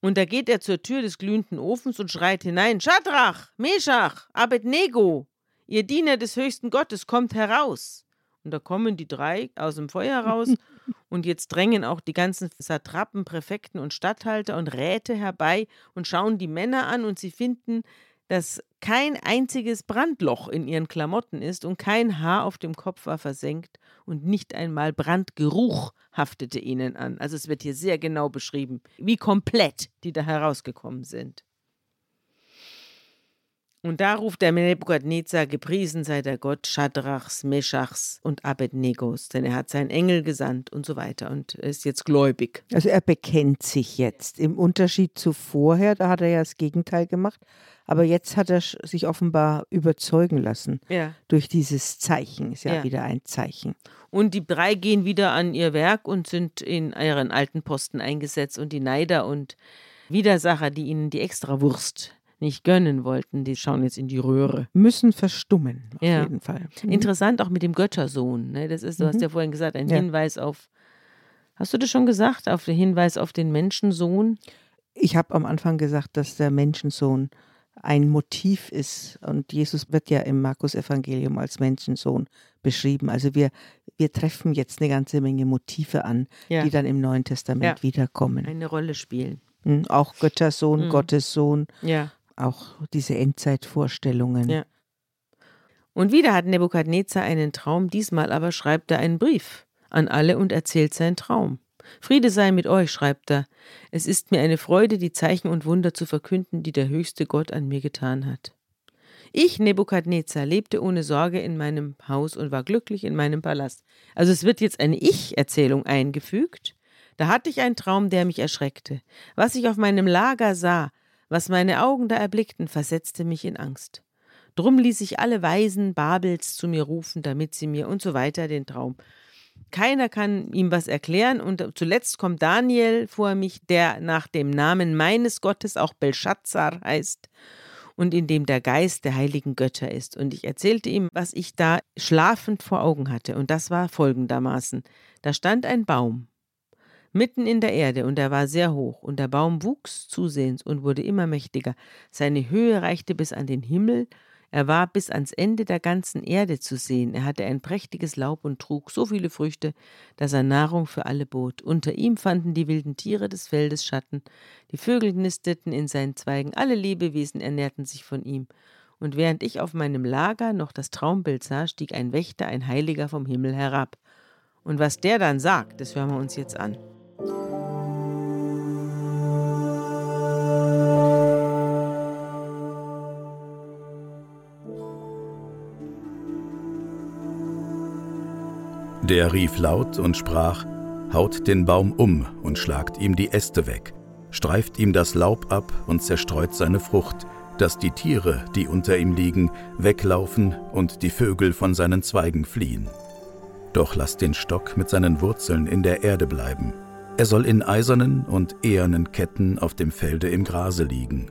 B: Und da geht er zur Tür des glühenden Ofens und schreit hinein: Schadrach, Meschach, Abednego, ihr Diener des höchsten Gottes, kommt heraus. Und da kommen die drei aus dem Feuer raus und jetzt drängen auch die ganzen Satrapen, Präfekten und Statthalter und Räte herbei und schauen die Männer an und sie finden, dass kein einziges Brandloch in ihren Klamotten ist und kein Haar auf dem Kopf war versenkt und nicht einmal Brandgeruch haftete ihnen an. Also es wird hier sehr genau beschrieben, wie komplett die da herausgekommen sind. Und da ruft der Nebukadnezar, gepriesen sei der Gott Schadrachs, Meschachs und Abednegos, denn er hat seinen Engel gesandt und so weiter und ist jetzt gläubig.
C: Also er bekennt sich jetzt. Im Unterschied zu vorher, da hat er ja das Gegenteil gemacht. Aber jetzt hat er sich offenbar überzeugen lassen
B: Ja.
C: durch dieses Zeichen. Ist ja,
B: Ja.
C: wieder ein Zeichen.
B: Und die drei gehen wieder an ihr Werk und sind in ihren alten Posten eingesetzt. Und die Neider und Widersacher, die ihnen die Extrawurst nicht gönnen wollten, die schauen jetzt in die Röhre.
C: Müssen verstummen, auf
B: Ja.
C: jeden Fall. Mhm.
B: Interessant auch mit dem Göttersohn. Ne? Das ist, du hast
C: Mhm.
B: ja vorhin gesagt, ein
C: Ja.
B: Hinweis auf. Hast du das schon gesagt? Auf den Hinweis auf den Menschensohn?
C: Ich habe am Anfang gesagt, dass der Menschensohn ein Motiv ist. Und Jesus wird ja im Markus-Evangelium als Menschensohn beschrieben. Also wir, wir treffen jetzt eine ganze Menge Motive an,
B: Ja.
C: die dann im Neuen Testament
B: Ja.
C: wiederkommen.
B: Eine Rolle spielen.
C: Mhm, Auch Göttersohn,
B: Mhm.
C: Gottes Sohn,
B: Ja.
C: Auch diese Endzeitvorstellungen.
B: Ja. Und wieder hat Nebukadnezar einen Traum, diesmal aber schreibt er einen Brief an alle und erzählt seinen Traum. Friede sei mit euch, schreibt er. Es ist mir eine Freude, die Zeichen und Wunder zu verkünden, die der höchste Gott an mir getan hat. Ich, Nebukadnezar, lebte ohne Sorge in meinem Haus und war glücklich in meinem Palast. Also es wird jetzt eine Ich-Erzählung eingefügt. Da hatte ich einen Traum, der mich erschreckte. Was ich auf meinem Lager sah, was meine Augen da erblickten, versetzte mich in Angst. Drum ließ ich alle Weisen Babels zu mir rufen, damit sie mir und so weiter den Traum. Keiner kann ihm was erklären und zuletzt kommt Daniel vor mich, der nach dem Namen meines Gottes auch Belshazzar heißt und in dem der Geist der heiligen Götter ist. Und ich erzählte ihm, was ich da schlafend vor Augen hatte. Und das war folgendermaßen. Da stand ein Baum mitten in der Erde, und er war sehr hoch, und der Baum wuchs zusehends und wurde immer mächtiger. Seine Höhe reichte bis an den Himmel, er war bis ans Ende der ganzen Erde zu sehen. Er hatte ein prächtiges Laub und trug so viele Früchte, dass er Nahrung für alle bot. Unter ihm fanden die wilden Tiere des Feldes Schatten, die Vögel nisteten in seinen Zweigen, alle Lebewesen ernährten sich von ihm. Und während ich auf meinem Lager noch das Traumbild sah, stieg ein Wächter, ein Heiliger vom Himmel herab. Und was der dann sagt, das hören wir uns jetzt an.
A: Der rief laut und sprach, Haut den Baum um und schlagt ihm die Äste weg, streift ihm das Laub ab und zerstreut seine Frucht, dass die Tiere, die unter ihm liegen, weglaufen und die Vögel von seinen Zweigen fliehen. Doch lasst den Stock mit seinen Wurzeln in der Erde bleiben. Er soll in eisernen und ehernen Ketten auf dem Felde im Grase liegen.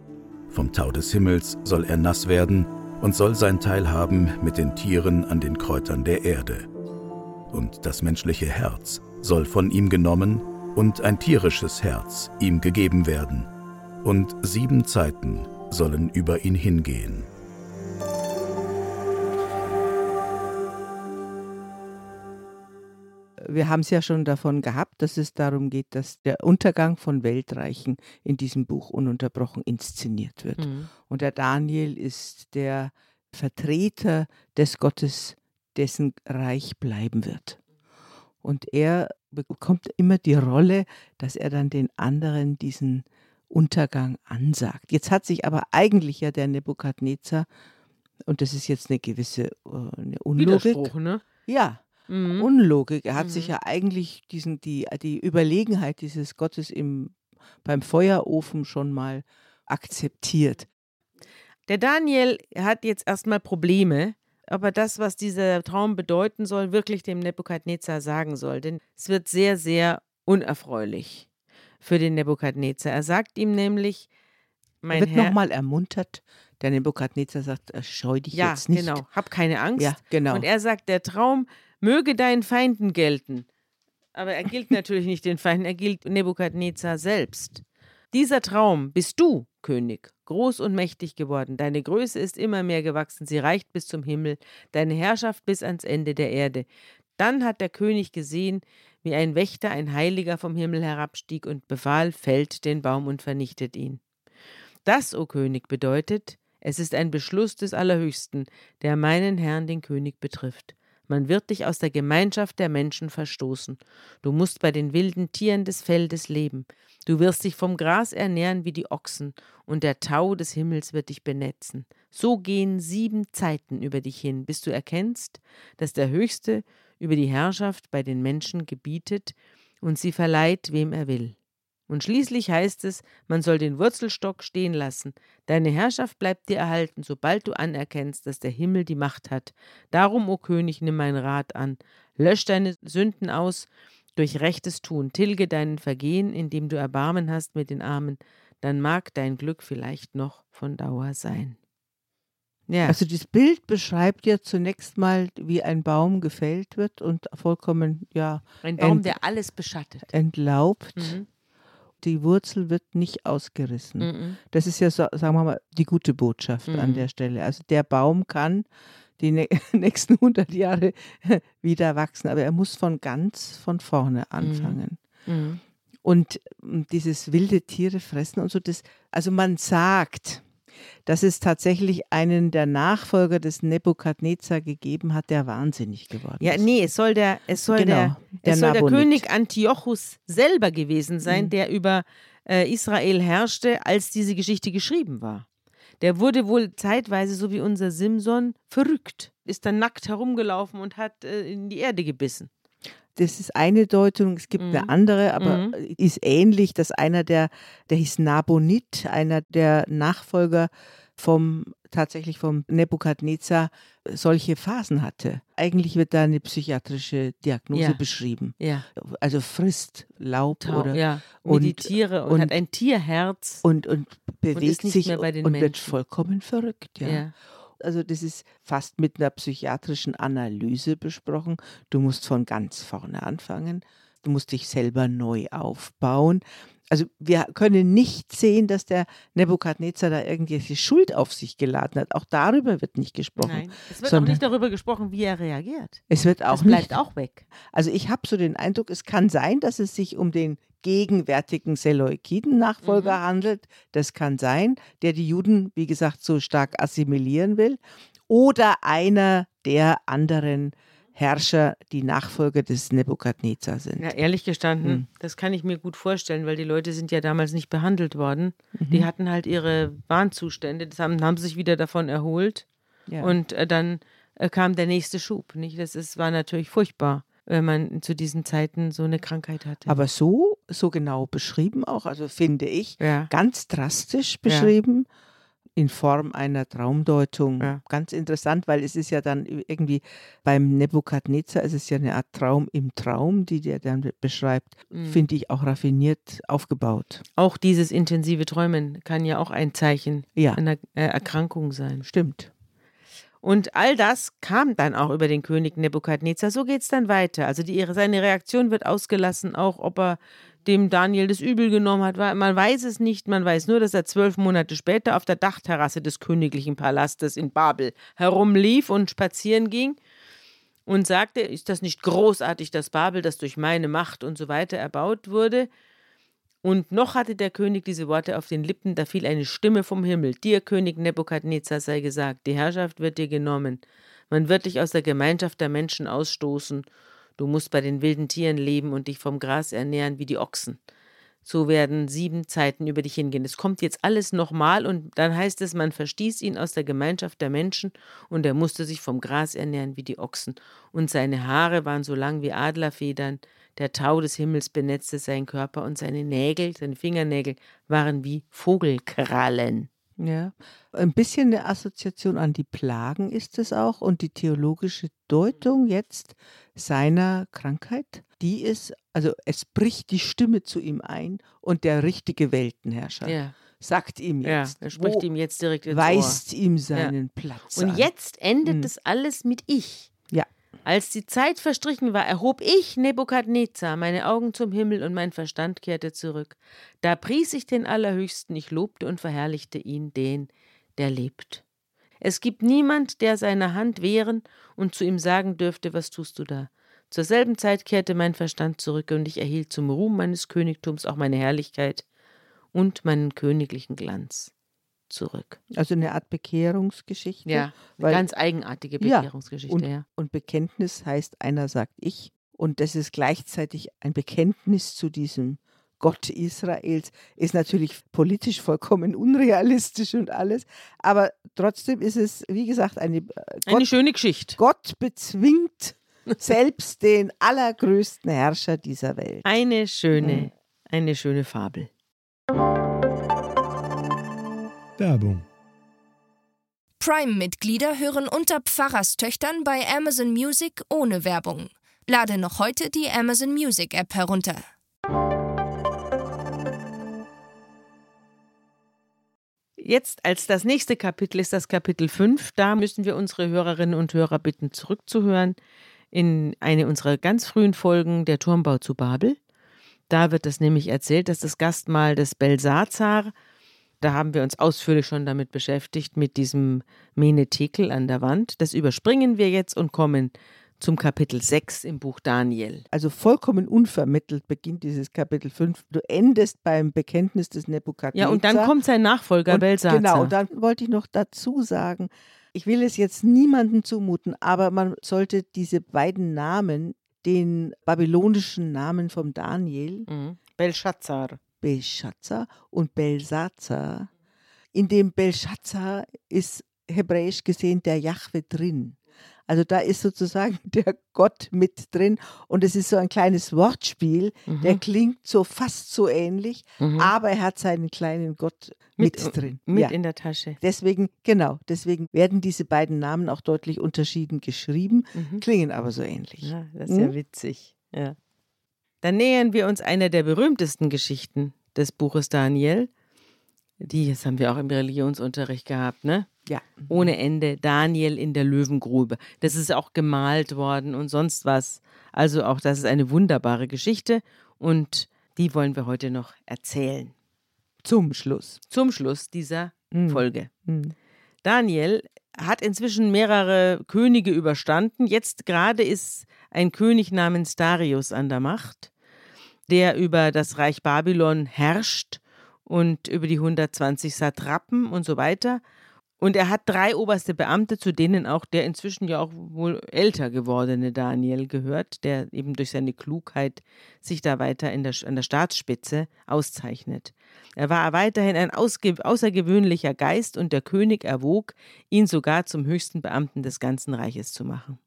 A: Vom Tau des Himmels soll er nass werden und soll sein Teil haben mit den Tieren an den Kräutern der Erde und das menschliche Herz soll von ihm genommen und ein tierisches Herz ihm gegeben werden, und sieben Zeiten sollen über ihn hingehen.
C: Wir haben es ja schon davon gehabt, dass es darum geht, dass der Untergang von Weltreichen in diesem Buch ununterbrochen inszeniert wird.
B: Mhm.
C: Und der Daniel ist der Vertreter des Gottes, dessen Reich bleiben wird. Und er bekommt immer die Rolle, dass er dann den anderen diesen Untergang ansagt. Jetzt hat sich aber eigentlich ja der Nebukadnezar, und das ist jetzt eine gewisse äh, eine Unlogik.
B: Widerspruch, ne?
C: Ja,
B: Mhm.
C: Unlogik. Er hat
B: Mhm.
C: sich ja eigentlich diesen, die, die Überlegenheit dieses Gottes im, beim Feuerofen schon mal akzeptiert.
B: Der Daniel hat jetzt erstmal Probleme, aber das, was dieser Traum bedeuten soll, wirklich dem Nebukadnezar sagen soll. Denn es wird sehr, sehr unerfreulich für den Nebukadnezar. Er sagt ihm nämlich,
C: Er
B: mein
C: wird
B: Herr,
C: nochmal ermuntert. Der Nebukadnezar sagt, "Äh, scheu dich
B: ja,
C: jetzt nicht.
B: genau, hab keine Angst.
C: Ja, genau.
B: Und er sagt, der Traum möge deinen Feinden gelten. Aber er gilt natürlich nicht den Feinden, er gilt Nebukadnezar selbst. Dieser Traum bist du, König, groß und mächtig geworden. Deine Größe ist immer mehr gewachsen, sie reicht bis zum Himmel, deine Herrschaft bis ans Ende der Erde. Dann hat der König gesehen, wie ein Wächter, ein Heiliger vom Himmel herabstieg und befahl, fällt den Baum und vernichtet ihn. Das, o König, bedeutet, es ist ein Beschluss des Allerhöchsten, der meinen Herrn, den König, betrifft. Man wird dich aus der Gemeinschaft der Menschen verstoßen. Du musst bei den wilden Tieren des Feldes leben. Du wirst dich vom Gras ernähren wie die Ochsen, und der Tau des Himmels wird dich benetzen. So gehen sieben Zeiten über dich hin, bis du erkennst, dass der Höchste über die Herrschaft bei den Menschen gebietet und sie verleiht, wem er will. Und schließlich heißt es, man soll den Wurzelstock stehen lassen. Deine Herrschaft bleibt dir erhalten, sobald du anerkennst, dass der Himmel die Macht hat. Darum, o König, nimm meinen Rat an. Lösch deine Sünden aus durch rechtes Tun. Tilge deinen Vergehen, indem du Erbarmen hast mit den Armen. Dann mag dein Glück vielleicht noch von Dauer sein. Ja,
C: Also das Bild beschreibt ja zunächst mal, wie ein Baum gefällt wird und vollkommen ja
B: ein Baum, der alles beschattet.
C: entlaubt.
B: Mhm.
C: Die Wurzel wird nicht ausgerissen.
B: Mhm.
C: Das ist ja, so, sagen wir mal, die gute Botschaft an
B: Mhm.
C: der Stelle. Also der Baum kann die nä- nächsten 100 Jahre wieder wachsen, aber er muss von ganz von vorne anfangen.
B: Mhm.
C: Und mm, dieses wilde Tiere fressen und so, das, also man sagt, dass es tatsächlich einen der Nachfolger des Nebukadnezar gegeben hat, der wahnsinnig geworden
B: Ja,
C: ist.
B: nee, es soll der, es soll
C: Genau,
B: der,
C: der
B: es soll der. König Antiochus selber gewesen sein,
C: Mhm.
B: der über äh, Israel herrschte, als diese Geschichte geschrieben war. Der wurde wohl zeitweise, so wie unser Simson, verrückt, ist dann nackt herumgelaufen und hat äh, in die Erde gebissen.
C: Das ist eine Deutung, es gibt
B: Mhm.
C: eine andere, aber
B: Mhm.
C: ist ähnlich, dass einer der, der hieß Nabonid, einer der Nachfolger vom tatsächlich vom Nebukadnezar solche Phasen hatte. Eigentlich wird da eine psychiatrische Diagnose
B: Ja.
C: beschrieben.
B: Ja,
C: Also frisst Laub
B: Tau,
C: oder
B: ja.
C: und-
B: meditiere und,
C: und-
B: hat ein Tierherz.
C: und, und bewegt sich und wird vollkommen verrückt. Ja. Also das ist fast mit einer psychiatrischen Analyse besprochen. Du musst von ganz vorne anfangen. Du musst dich selber neu aufbauen. Also wir können nicht sehen, dass der Nebukadnezar da irgendwelche Schuld auf sich geladen hat. Auch darüber wird nicht gesprochen.
B: Nein. Es wird auch nicht darüber gesprochen, wie er reagiert.
C: Es wird auch
B: Das bleibt
C: nicht.
B: auch weg.
C: Also ich habe so den Eindruck, es kann sein, dass es sich um den gegenwärtigen Seleukiden-Nachfolger
B: Mhm.
C: handelt. Das kann sein, der die Juden, wie gesagt, so stark assimilieren will. Oder einer der anderen Herrscher, die Nachfolger des Nebukadnezar sind.
B: Ja, ehrlich gestanden,
C: Hm.
B: das kann ich mir gut vorstellen, weil die Leute sind ja damals nicht behandelt worden.
C: Mhm.
B: Die hatten halt ihre Warnzustände, das haben, haben sich wieder davon erholt
C: Ja.
B: und äh, dann äh, kam der nächste Schub. Nicht? Das ist, war natürlich furchtbar, wenn man zu diesen Zeiten so eine Krankheit hatte.
C: Aber so, so genau beschrieben auch, also finde ich,
B: ja.
C: ganz drastisch beschrieben. In Form einer Traumdeutung.
B: Ja.
C: Ganz interessant, weil es ist ja dann irgendwie beim Nebukadnezar, es ist ja eine Art Traum im Traum, die der dann beschreibt,
B: Mhm.
C: finde ich auch raffiniert aufgebaut.
B: Auch dieses intensive Träumen kann ja auch ein Zeichen
C: Ja,
B: einer äh, Erkrankung sein.
C: stimmt.
B: Und all das kam dann auch über den König Nebukadnezar. So geht es dann weiter. Also die, seine Reaktion wird ausgelassen, auch ob er dem Daniel das Übel genommen hat. Man weiß es nicht. Man weiß nur, dass er zwölf Monate später auf der Dachterrasse des königlichen Palastes in Babel herumlief und spazieren ging und sagte, ist das nicht großartig, das Babel, das durch meine Macht und so weiter erbaut wurde? Und noch hatte der König diese Worte auf den Lippen, da fiel eine Stimme vom Himmel. Dir, König Nebukadnezar, sei gesagt, die Herrschaft wird dir genommen. Man wird dich aus der Gemeinschaft der Menschen ausstoßen. Du musst bei den wilden Tieren leben und dich vom Gras ernähren wie die Ochsen. So werden sieben Zeiten über dich hingehen. Es kommt jetzt alles nochmal und dann heißt es, man verstieß ihn aus der Gemeinschaft der Menschen und er musste sich vom Gras ernähren wie die Ochsen. Und seine Haare waren so lang wie Adlerfedern, der Tau des Himmels benetzte seinen Körper und seine Nägel, seine Fingernägel waren wie Vogelkrallen.
C: Ja. Ein bisschen eine Assoziation an die Plagen ist es auch und die theologische Deutung jetzt seiner Krankheit, die ist, also es bricht die Stimme zu ihm ein und der richtige Weltenherrscher
B: Ja,
C: sagt ihm
B: ja,
C: jetzt,
B: er spricht
C: wo
B: ihm jetzt direkt ins Ohr.
C: weist ihm seinen Platz
B: Und
C: an.
B: jetzt endet
C: Mhm.
B: es alles mit Ich. Als die Zeit verstrichen war, erhob ich, Nebukadnezar, meine Augen zum Himmel und mein Verstand kehrte zurück. Da pries ich den Allerhöchsten, ich lobte und verherrlichte ihn, den, der lebt. Es gibt niemand, der seine Hand wehren und zu ihm sagen dürfte, was tust du da? Zur selben Zeit kehrte mein Verstand zurück und ich erhielt zum Ruhm meines Königtums auch meine Herrlichkeit und meinen königlichen Glanz zurück.
C: Also eine Art Bekehrungsgeschichte.
B: Ja, eine
C: weil-
B: ganz eigenartige
C: Ja,
B: Bekehrungsgeschichte,
C: und,
B: ja.
C: und Bekenntnis heißt, einer sagt ich. Und das ist gleichzeitig ein Bekenntnis zu diesem Gott Israels. Ist natürlich politisch vollkommen unrealistisch und alles. Aber trotzdem ist es, wie gesagt, eine, äh,
B: Eine
C: Gott,
B: schöne Geschichte.
C: Gott bezwingt selbst den allergrößten Herrscher dieser Welt.
B: Eine schöne,
C: Mhm.
B: eine schöne Fabel.
D: Werbung.
E: Prime-Mitglieder hören unter Pfarrerstöchtern bei Amazon Music ohne Werbung. Lade noch heute die Amazon Music App herunter.
B: Jetzt als das nächste Kapitel ist das Kapitel 5. Da müssen wir unsere Hörerinnen und Hörer bitten, zurückzuhören in eine unserer ganz frühen Folgen, der Turmbau zu Babel. Da wird das nämlich erzählt, dass das Gastmahl des Belsazar, da haben wir uns ausführlich schon damit beschäftigt, mit diesem Menetekel an der Wand. Das überspringen wir jetzt und kommen zum Kapitel 6 im Buch Daniel.
C: Also vollkommen unvermittelt beginnt dieses Kapitel 5. Du endest beim Bekenntnis des Nebukadnezar.
B: Ja, und dann kommt sein Nachfolger
C: und,
B: Belsazar.
C: Genau, und dann wollte ich noch dazu sagen, ich will es jetzt niemandem zumuten, aber man sollte diese beiden Namen, den babylonischen Namen vom Daniel,
B: Mhm. Belshazzar.
C: Belshazzar und Belsazar, in dem Belshazzar ist hebräisch gesehen der Jahwe drin. Also da ist sozusagen der Gott mit drin und es ist so ein kleines Wortspiel, der klingt so fast so ähnlich,
B: Mhm.
C: aber er hat seinen kleinen Gott mit, drin.
B: Mit
C: ja.
B: in der Tasche.
C: Deswegen, genau, deswegen werden diese beiden Namen auch deutlich unterschieden geschrieben,
B: Mhm.
C: klingen aber so ähnlich.
B: Ja, das ist ja
C: Hm?
B: witzig. Ja. Dann nähern wir uns einer der berühmtesten Geschichten des Buches Daniel. Die, das haben wir auch im Religionsunterricht gehabt, ne?
C: Ja.
B: Ohne Ende. Daniel in der Löwengrube. Das ist auch gemalt worden und sonst was. Also auch das ist eine wunderbare Geschichte und die wollen wir heute noch erzählen.
C: Zum Schluss.
B: Zum Schluss dieser
C: Mhm.
B: Folge.
C: Mhm.
B: Daniel hat inzwischen mehrere Könige überstanden. Jetzt gerade ist ein König namens Darius an der Macht, der über das Reich Babylon herrscht und über die 120 Satrapen und so weiter. Und er hat drei oberste Beamte, zu denen auch der inzwischen ja auch wohl älter gewordene Daniel gehört, der eben durch seine Klugheit sich da weiter der, an der Staatsspitze auszeichnet. Er war weiterhin ein außergewöhnlicher Geist und der König erwog, ihn sogar zum höchsten Beamten des ganzen Reiches zu machen.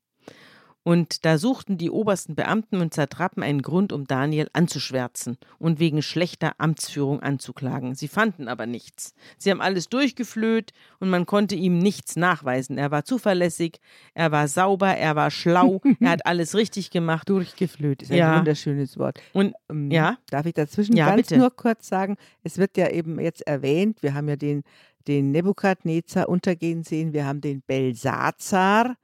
B: Und da suchten die obersten Beamten und Satrapen einen Grund, um Daniel anzuschwärzen und wegen schlechter Amtsführung anzuklagen. Sie fanden aber nichts. Sie haben alles durchgeflöht und man konnte ihm nichts nachweisen. Er war zuverlässig, er war sauber, er war schlau, er hat alles richtig gemacht.
C: Durchgeflöht ist ein
B: Ja.
C: wunderschönes Wort.
B: Und
C: Ähm,
B: ja,
C: Darf ich dazwischen
B: Ja,
C: ganz
B: bitte.
C: nur kurz sagen, es wird ja eben jetzt erwähnt, wir haben ja den, den Nebukadnezar untergehen sehen, wir haben den Belsazar,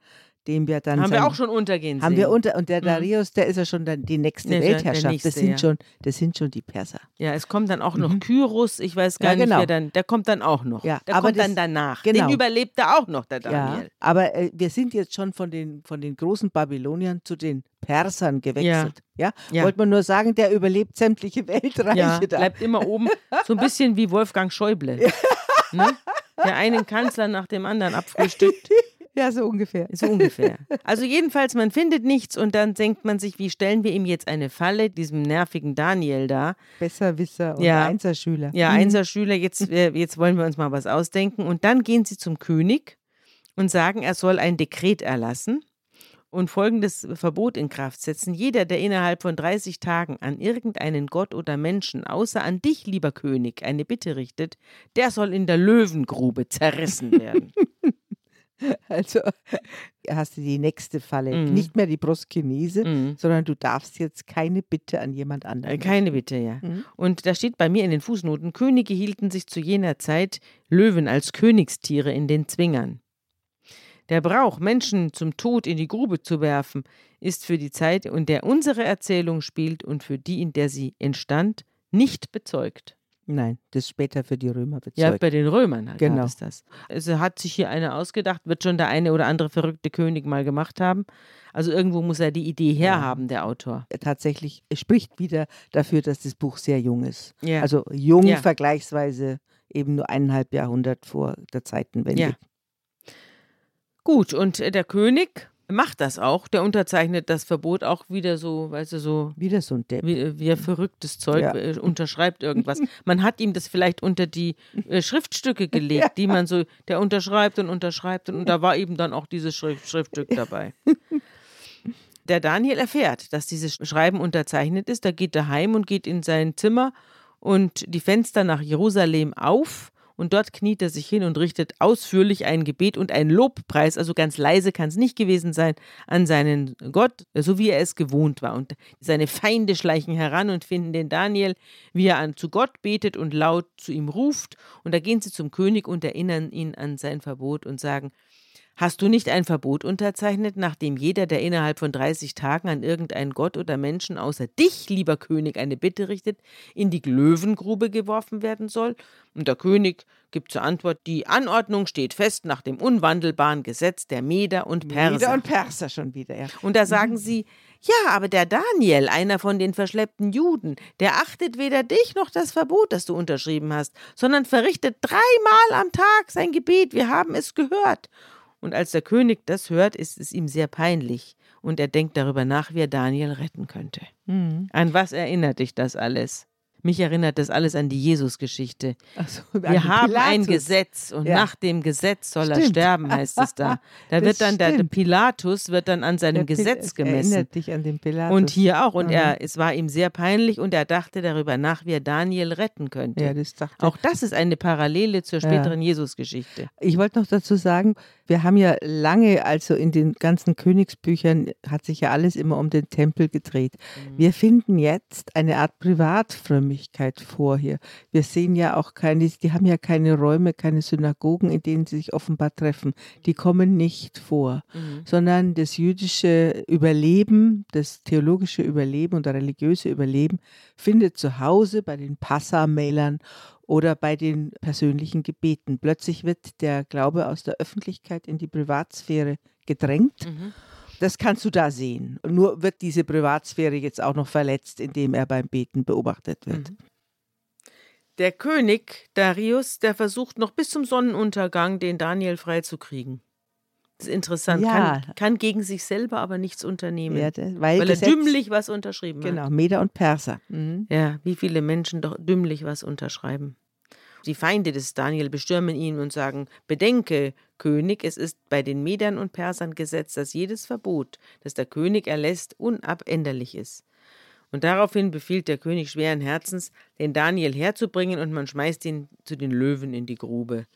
C: den wir dann
B: haben wir
C: sein-
B: auch schon untergehen
C: haben
B: sehen.
C: wir unter und der
B: Mhm.
C: Darius, der ist ja schon dann die nächste
B: ja der
C: Weltherrschaft.
B: nächste,
C: das sind
B: ja.
C: schon, das sind schon die Perser.
B: Ja, es kommt dann auch noch
C: Mhm.
B: Kyros, ich weiß gar
C: Ja,
B: nicht,
C: genau.
B: wer dann, der kommt dann auch noch.
C: Ja,
B: der
C: aber
B: kommt dann
C: das-
B: danach.
C: genau.
B: Den überlebt er auch noch, der
C: Ja,
B: Daniel.
C: aber äh, wir sind jetzt schon von den, von den großen Babyloniern zu den Persern gewechselt. Ja,
B: Ja.
C: wollte man nur sagen, der überlebt sämtliche Weltreiche
B: Ja,
C: da.
B: bleibt immer oben. So ein bisschen wie Wolfgang Schäuble. Ne? Der einen Kanzler nach dem anderen abfrühstückt.
C: Ja, so ungefähr.
B: So ungefähr. Also jedenfalls, man findet nichts und dann denkt man sich, wie stellen wir ihm jetzt eine Falle, diesem nervigen Daniel da.
C: Besserwisser und
B: Ja.
C: Einserschüler.
B: Ja,
C: Mhm.
B: Einserschüler, jetzt, äh, jetzt wollen wir uns mal was ausdenken. Und dann gehen sie zum König und sagen, er soll ein Dekret erlassen und folgendes Verbot in Kraft setzen. Jeder, der innerhalb von 30 Tagen an irgendeinen Gott oder Menschen, außer an dich, lieber König, eine Bitte richtet, der soll in der Löwengrube zerrissen werden.
C: Also hast du die nächste Falle.
B: Mhm.
C: Nicht mehr die Proskinese,
B: Mhm.
C: sondern du darfst jetzt keine Bitte an jemand
B: Äh,
C: anderen.
B: Keine Bitte, ja.
C: Mhm.
B: Und da steht bei mir in den Fußnoten, Könige hielten sich zu jener Zeit Löwen als Königstiere in den Zwingern. Der Brauch, Menschen zum Tod in die Grube zu werfen, ist für die Zeit, in der unsere Erzählung spielt und für die, in der sie entstand, nicht bezeugt.
C: Nein, das ist später für die Römer
B: Ja,
C: bezeugt.
B: bei den Römern halt
C: Genau.
B: es das. Also hat sich hier einer ausgedacht, wird schon der eine oder andere verrückte König mal gemacht haben. Also irgendwo muss er die Idee herhaben, der Autor.
C: Tatsächlich es spricht wieder dafür, dass das Buch sehr jung ist.
B: Ja.
C: Also jung
B: Ja.
C: vergleichsweise eben nur eineinhalb Jahrhundert vor der Zeitenwende.
B: Ja. Gut, und äh, der König macht das auch. Der unterzeichnet das Verbot auch wieder so, weißt du, so
C: Wieder so ein Depp.
B: wie, wie ein verrücktes Zeug,
C: Ja.
B: äh, unterschreibt irgendwas. Man hat ihm das vielleicht unter die äh, Schriftstücke gelegt, die man so, der unterschreibt und unterschreibt und, und da war eben dann auch dieses Schrift, Schriftstück dabei. Der Daniel erfährt, dass dieses Schreiben unterzeichnet ist. Da geht er heim und geht in sein Zimmer und die Fenster nach Jerusalem auf. Und dort kniet er sich hin und richtet ausführlich ein Gebet und einen Lobpreis, also ganz leise kann es nicht gewesen sein, an seinen Gott, so wie er es gewohnt war. Und seine Feinde schleichen heran und finden den Daniel, wie er an, zu Gott betet und laut zu ihm ruft. Und da gehen sie zum König und erinnern ihn an sein Verbot und sagen, Hast du nicht ein Verbot unterzeichnet, nachdem jeder, der innerhalb von 30 Tagen an irgendeinen Gott oder Menschen außer dich, lieber König, eine Bitte richtet, in die Löwengrube geworfen werden soll? Und der König gibt zur Antwort, die Anordnung steht fest nach dem unwandelbaren Gesetz der Meder und Perser.
C: Meder und Perser schon wieder, ja.
B: Und da sagen sie, ja, aber der Daniel, einer von den verschleppten Juden, der achtet weder dich noch das Verbot, das du unterschrieben hast, sondern verrichtet dreimal am Tag sein Gebet. Wir haben es gehört. Und als der König das hört, ist es ihm sehr peinlich. Und er denkt darüber nach, wie er Daniel retten könnte.
C: Mhm.
B: An was erinnert dich das alles? Mich erinnert das alles an die Jesus-Geschichte.
C: So,
B: Wir haben ein
C: Pilatus.
B: Gesetz und
C: Ja.
B: nach dem Gesetz soll er
C: Stimmt.
B: sterben, heißt es da. Da
C: Das
B: wird dann der, der. Pilatus wird dann an seinem
C: Der Pil-
B: Gesetz
C: es
B: gemessen.
C: Erinnert dich an den Pilatus.
B: Und hier auch. Und
C: Mhm.
B: er, es war ihm sehr peinlich und er dachte darüber nach, wie er Daniel retten könnte.
C: Ja, das dachte
B: auch das ist eine Parallele zur
C: Ja.
B: späteren Jesus-Geschichte.
C: Ich wollte noch dazu sagen, wir haben ja lange, also in den ganzen Königsbüchern hat sich ja alles immer um den Tempel gedreht.
B: Mhm.
C: Wir finden jetzt eine Art Privatfrömmigkeit vor hier. Wir sehen ja auch keine, die haben ja keine Räume, keine Synagogen, in denen sie sich offenbar treffen. Die kommen nicht vor,
B: Mhm.
C: sondern das jüdische Überleben, das theologische Überleben und religiöse Überleben findet zu Hause bei den Passamälern oder bei den persönlichen Gebeten. Plötzlich wird der Glaube aus der Öffentlichkeit in die Privatsphäre gedrängt.
B: Mhm.
C: Das kannst du da sehen. Nur wird diese Privatsphäre jetzt auch noch verletzt, indem er beim Beten beobachtet wird.
B: Mhm. Der König Darius, der versucht noch bis zum Sonnenuntergang, den Daniel freizukriegen. Das ist interessant.
C: Ja.
B: Kann, kann gegen sich selber aber nichts unternehmen.
C: Ja, der- weil
B: weil er dümmlich was unterschrieben hat.
C: Genau, Meder und Perser. Mhm.
B: Ja, wie viele Menschen doch dümmlich was unterschreiben. Die Feinde des Daniel bestürmen ihn und sagen: Bedenke, König, es ist bei den Medern und Persern Gesetz, dass jedes Verbot, das der König erlässt, unabänderlich ist. Und daraufhin befiehlt der König schweren Herzens, den Daniel herzubringen und man schmeißt ihn zu den Löwen in die Grube.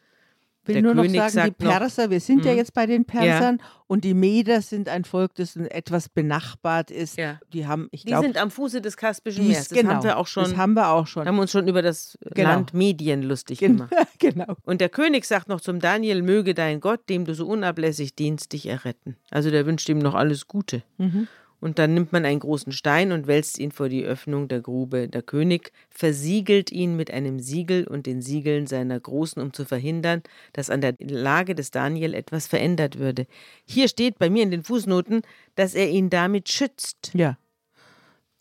C: Will
B: Der
C: nur noch
B: König
C: sagen, die
B: sagt noch-
C: Perser, wir sind ja
B: Mhm.
C: jetzt bei den Persern und die Meder sind ein Volk, das etwas benachbart ist.
B: Ja.
C: Die haben, ich
B: Die
C: glaube,
B: sind am Fuße des Kaspischen Meeres. Das
C: genau,
B: haben wir auch schon.
C: Das haben wir auch schon.
B: haben uns schon über das
C: Genau.
B: Land Medien lustig gemacht.
C: genau.
B: Und der König sagt noch zum Daniel, möge dein Gott, dem du so unablässig dienst, dich erretten. Also der wünscht ihm noch alles Gute.
C: Mhm.
B: Und dann nimmt man einen großen Stein und wälzt ihn vor die Öffnung der Grube. Der König versiegelt ihn mit einem Siegel und den Siegeln seiner Großen, um zu verhindern, dass an der Lage des Daniel etwas verändert würde. Hier steht bei mir in den Fußnoten, dass er ihn damit schützt.
C: Ja.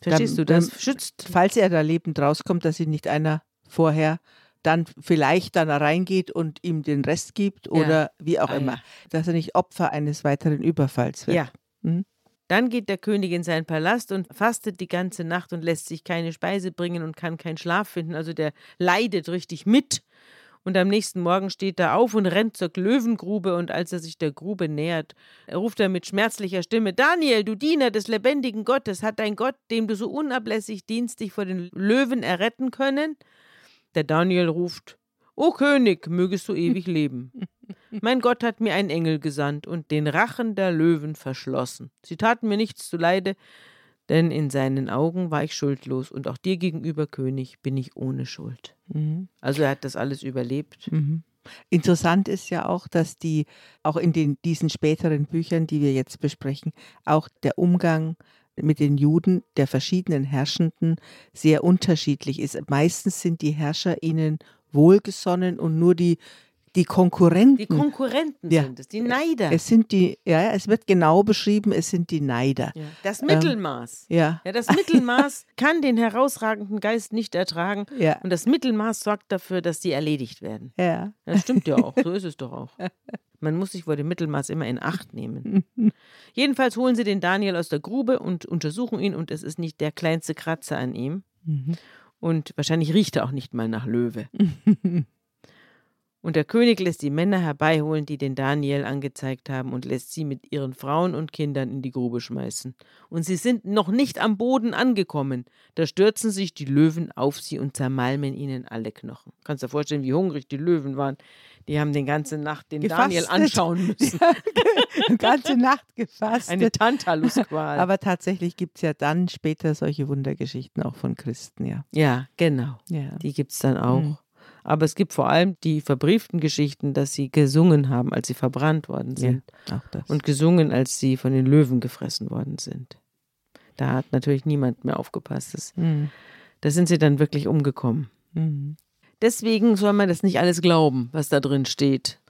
B: Verstehst du das?
C: dann-
B: Schützt.
C: Falls er da lebend rauskommt, dass ihn nicht einer vorher dann vielleicht dann reingeht und ihm den Rest gibt oder wie auch
B: Ah,
C: immer.
B: ja.
C: Dass er nicht Opfer eines weiteren Überfalls wird.
B: Ja.
C: Mhm.
B: Dann geht der König in seinen Palast und fastet die ganze Nacht und lässt sich keine Speise bringen und kann keinen Schlaf finden. Also der leidet richtig mit. Und am nächsten Morgen steht er auf und rennt zur Löwengrube und als er sich der Grube nähert, ruft er mit schmerzlicher Stimme, Daniel, du Diener des lebendigen Gottes, hat dein Gott, dem du so unablässig dienst, dich vor den Löwen erretten können? Der Daniel ruft, O König, mögest du ewig leben. Mein Gott hat mir einen Engel gesandt und den Rachen der Löwen verschlossen. Sie taten mir nichts zuleide, denn in seinen Augen war ich schuldlos und auch dir gegenüber, König, bin ich ohne Schuld.
C: Mhm.
B: Also er hat das alles überlebt.
C: Mhm. Interessant ist ja auch, dass die auch in den, diesen späteren Büchern, die wir jetzt besprechen, auch der Umgang mit den Juden der verschiedenen Herrschenden sehr unterschiedlich ist. Meistens sind die Herrscher ihnen wohlgesonnen und nur die, die Konkurrenten.
B: Die Konkurrenten
C: Ja.
B: sind es, die Neider.
C: es sind die, ja, es wird genau beschrieben, es sind die Neider.
B: ja. Das Mittelmaß.
C: Ja,
B: Ja, das Mittelmaß kann den herausragenden Geist nicht ertragen
C: ja,
B: und das Mittelmaß sorgt dafür, dass die erledigt werden.
C: ja.
B: Das stimmt ja auch, so ist es doch auch. Man muss sich vor dem Mittelmaß immer in Acht nehmen. Jedenfalls holen sie den Daniel aus der Grube und untersuchen ihn und es ist nicht der kleinste Kratzer an ihm.
C: Mhm.
B: Und wahrscheinlich riecht er auch nicht mal nach Löwe. Und der König lässt die Männer herbeiholen, die den Daniel angezeigt haben, und lässt sie mit ihren Frauen und Kindern in die Grube schmeißen. Und sie sind noch nicht am Boden angekommen. Da stürzen sich die Löwen auf sie und zermalmen ihnen alle Knochen. Kannst dir vorstellen, wie hungrig die Löwen waren. Die haben die ganze Nacht den Daniel
C: Gefastet.
B: anschauen müssen.
C: Die ganze Nacht gefasst.
B: Eine Tantalusqual.
C: Aber tatsächlich gibt es ja dann später solche Wundergeschichten auch von Christen, ja.
B: ja, genau.
C: ja.
B: Die gibt es dann auch.
C: Mhm.
B: Aber es gibt vor allem die verbrieften Geschichten, dass sie gesungen haben, als sie verbrannt worden sind.
C: Ja.
B: Und gesungen, als sie von den Löwen gefressen worden sind. Da hat natürlich niemand mehr aufgepasst. Das,
C: Mhm.
B: da sind sie dann wirklich umgekommen.
C: Mhm.
B: Deswegen soll man das nicht alles glauben, was da drin steht.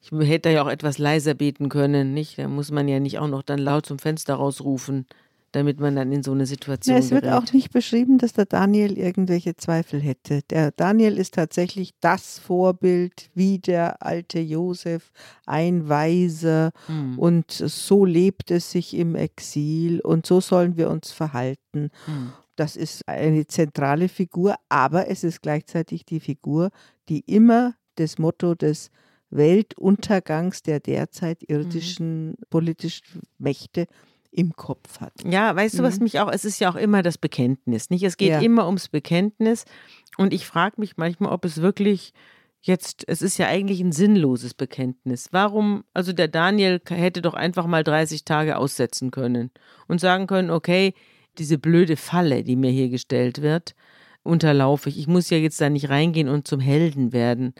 B: Ich hätte ja auch etwas leiser beten können, nicht? Da muss man ja nicht auch noch dann laut zum Fenster rausrufen, damit man dann in so eine Situation
C: Ja, es wird
B: gerät.
C: auch nicht beschrieben, dass der Daniel irgendwelche Zweifel hätte. Der Daniel ist tatsächlich das Vorbild, wie der alte Josef, ein Weiser
B: Hm,
C: und so lebt es sich im Exil und so sollen wir uns verhalten.
B: hm.
C: Das ist eine zentrale Figur, aber es ist gleichzeitig die Figur, die immer das Motto des Weltuntergangs der derzeit irdischen politischen Mächte im Kopf hat.
B: Ja, weißt du, was
C: Mhm.
B: mich auch, es ist ja auch immer das Bekenntnis, nicht? Es geht
C: Ja.
B: immer ums Bekenntnis und ich frage mich manchmal, ob es wirklich jetzt, es ist ja eigentlich ein sinnloses Bekenntnis. Warum, also der Daniel hätte doch einfach mal 30 Tage aussetzen können und sagen können, okay, diese blöde Falle, die mir hier gestellt wird, unterlaufe ich. Ich muss ja jetzt da nicht reingehen und zum Helden werden.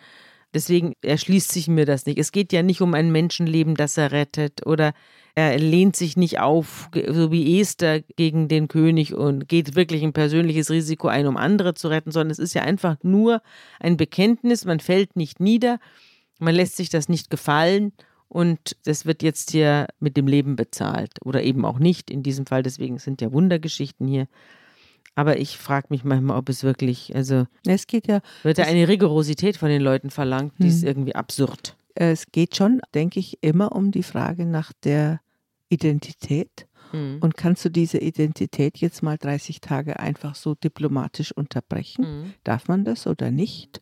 B: Deswegen erschließt sich mir das nicht. Es geht ja nicht um ein Menschenleben, das er rettet oder er lehnt sich nicht auf, so wie Esther gegen den König und geht wirklich ein persönliches Risiko ein, um andere zu retten, sondern es ist ja einfach nur ein Bekenntnis. Man fällt nicht nieder, man lässt sich das nicht gefallen und das wird jetzt hier mit dem Leben bezahlt oder eben auch nicht in diesem Fall. Deswegen sind ja Wundergeschichten hier. Aber ich frage mich manchmal, ob es wirklich, also
C: Es geht ja
B: wird da eine Rigorosität von den Leuten verlangt, die ist
C: Hm.
B: irgendwie absurd.
C: Es geht schon, denke ich, immer um die Frage nach der Identität.
B: Hm.
C: Und kannst du diese Identität jetzt mal 30 Tage einfach so diplomatisch unterbrechen?
B: Hm.
C: Darf man das oder nicht?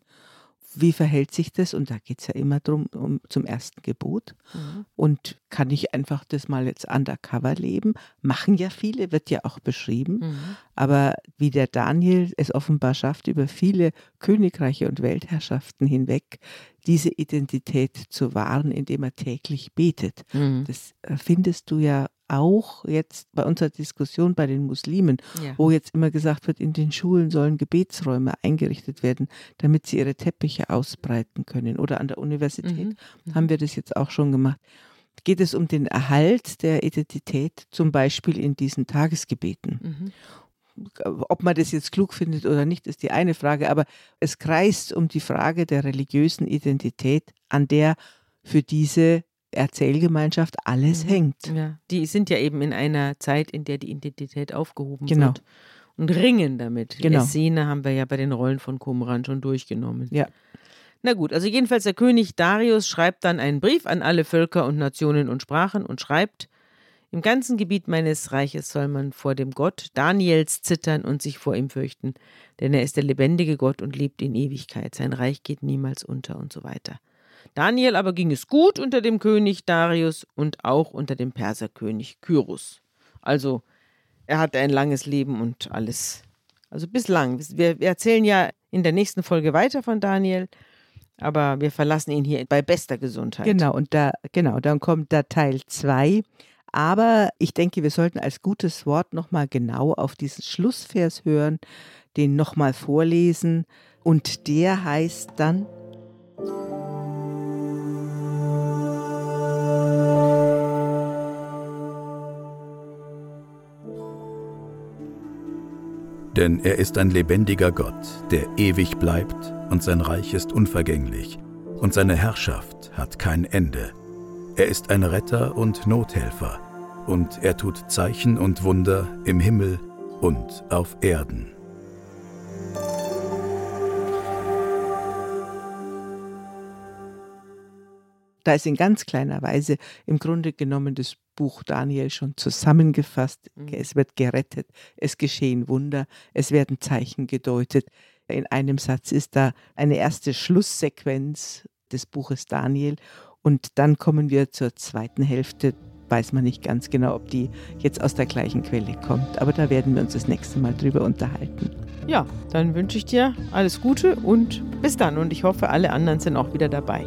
C: Wie verhält sich das? Und da geht es ja immer drum um, zum ersten Gebot.
B: Mhm.
C: Und kann ich einfach das mal jetzt undercover leben? Machen ja viele, wird ja auch beschrieben.
B: Mhm.
C: Aber wie der Daniel es offenbar schafft, über viele Königreiche und Weltherrschaften hinweg diese Identität zu wahren, indem er täglich betet.
B: Mhm.
C: Das äh, findest du ja auch jetzt bei unserer Diskussion bei den Muslimen,
B: Ja.
C: wo jetzt immer gesagt wird, in den Schulen sollen Gebetsräume eingerichtet werden, damit sie ihre Teppiche ausbreiten können. Oder an der Universität
B: Mhm.
C: haben wir das jetzt auch schon gemacht. Geht es um den Erhalt der Identität, zum Beispiel in diesen Tagesgebeten?
B: Mhm.
C: Ob man das jetzt klug findet oder nicht, ist die eine Frage, aber es kreist um die Frage der religiösen Identität, an der für diese Erzählgemeinschaft alles
B: Mhm.
C: hängt.
B: Ja, die sind ja eben in einer Zeit, in der die Identität aufgehoben
C: Genau.
B: wird. Und ringen damit.
C: Genau.
B: Die Szene haben wir ja bei den Rollen von Qumran schon durchgenommen.
C: Ja.
B: Na gut, also jedenfalls der König Darius schreibt dann einen Brief an alle Völker und Nationen und Sprachen und schreibt, im ganzen Gebiet meines Reiches soll man vor dem Gott Daniels zittern und sich vor ihm fürchten, denn er ist der lebendige Gott und lebt in Ewigkeit. Sein Reich geht niemals unter und so weiter. Daniel aber ging es gut unter dem König Darius und auch unter dem Perserkönig Kyrus. Also, er hatte ein langes Leben und alles. Also bislang. Wir, wir erzählen ja in der nächsten Folge weiter von Daniel, aber wir verlassen ihn hier bei bester Gesundheit.
C: Genau, und da, genau, dann kommt da Teil 2. Aber ich denke, wir sollten als gutes Wort nochmal genau auf diesen Schlussvers hören, den nochmal vorlesen. Und der heißt dann,
A: Denn er ist ein lebendiger Gott, der ewig bleibt und sein Reich ist unvergänglich und seine Herrschaft hat kein Ende. Er ist ein Retter und Nothelfer und er tut Zeichen und Wunder im Himmel und auf Erden.
C: da ist in ganz kleiner Weise im Grunde genommen das Buch Daniel schon zusammengefasst.
B: Mhm.
C: Es wird gerettet, es geschehen Wunder, es werden Zeichen gedeutet. In einem Satz ist da eine erste Schlusssequenz des Buches Daniel und dann kommen wir zur zweiten Hälfte. Weiß man nicht ganz genau, ob die jetzt aus der gleichen Quelle kommt, aber da werden wir uns das nächste Mal drüber unterhalten.
B: Ja, dann wünsche ich dir alles Gute und bis dann. Und ich hoffe, alle anderen sind auch wieder dabei.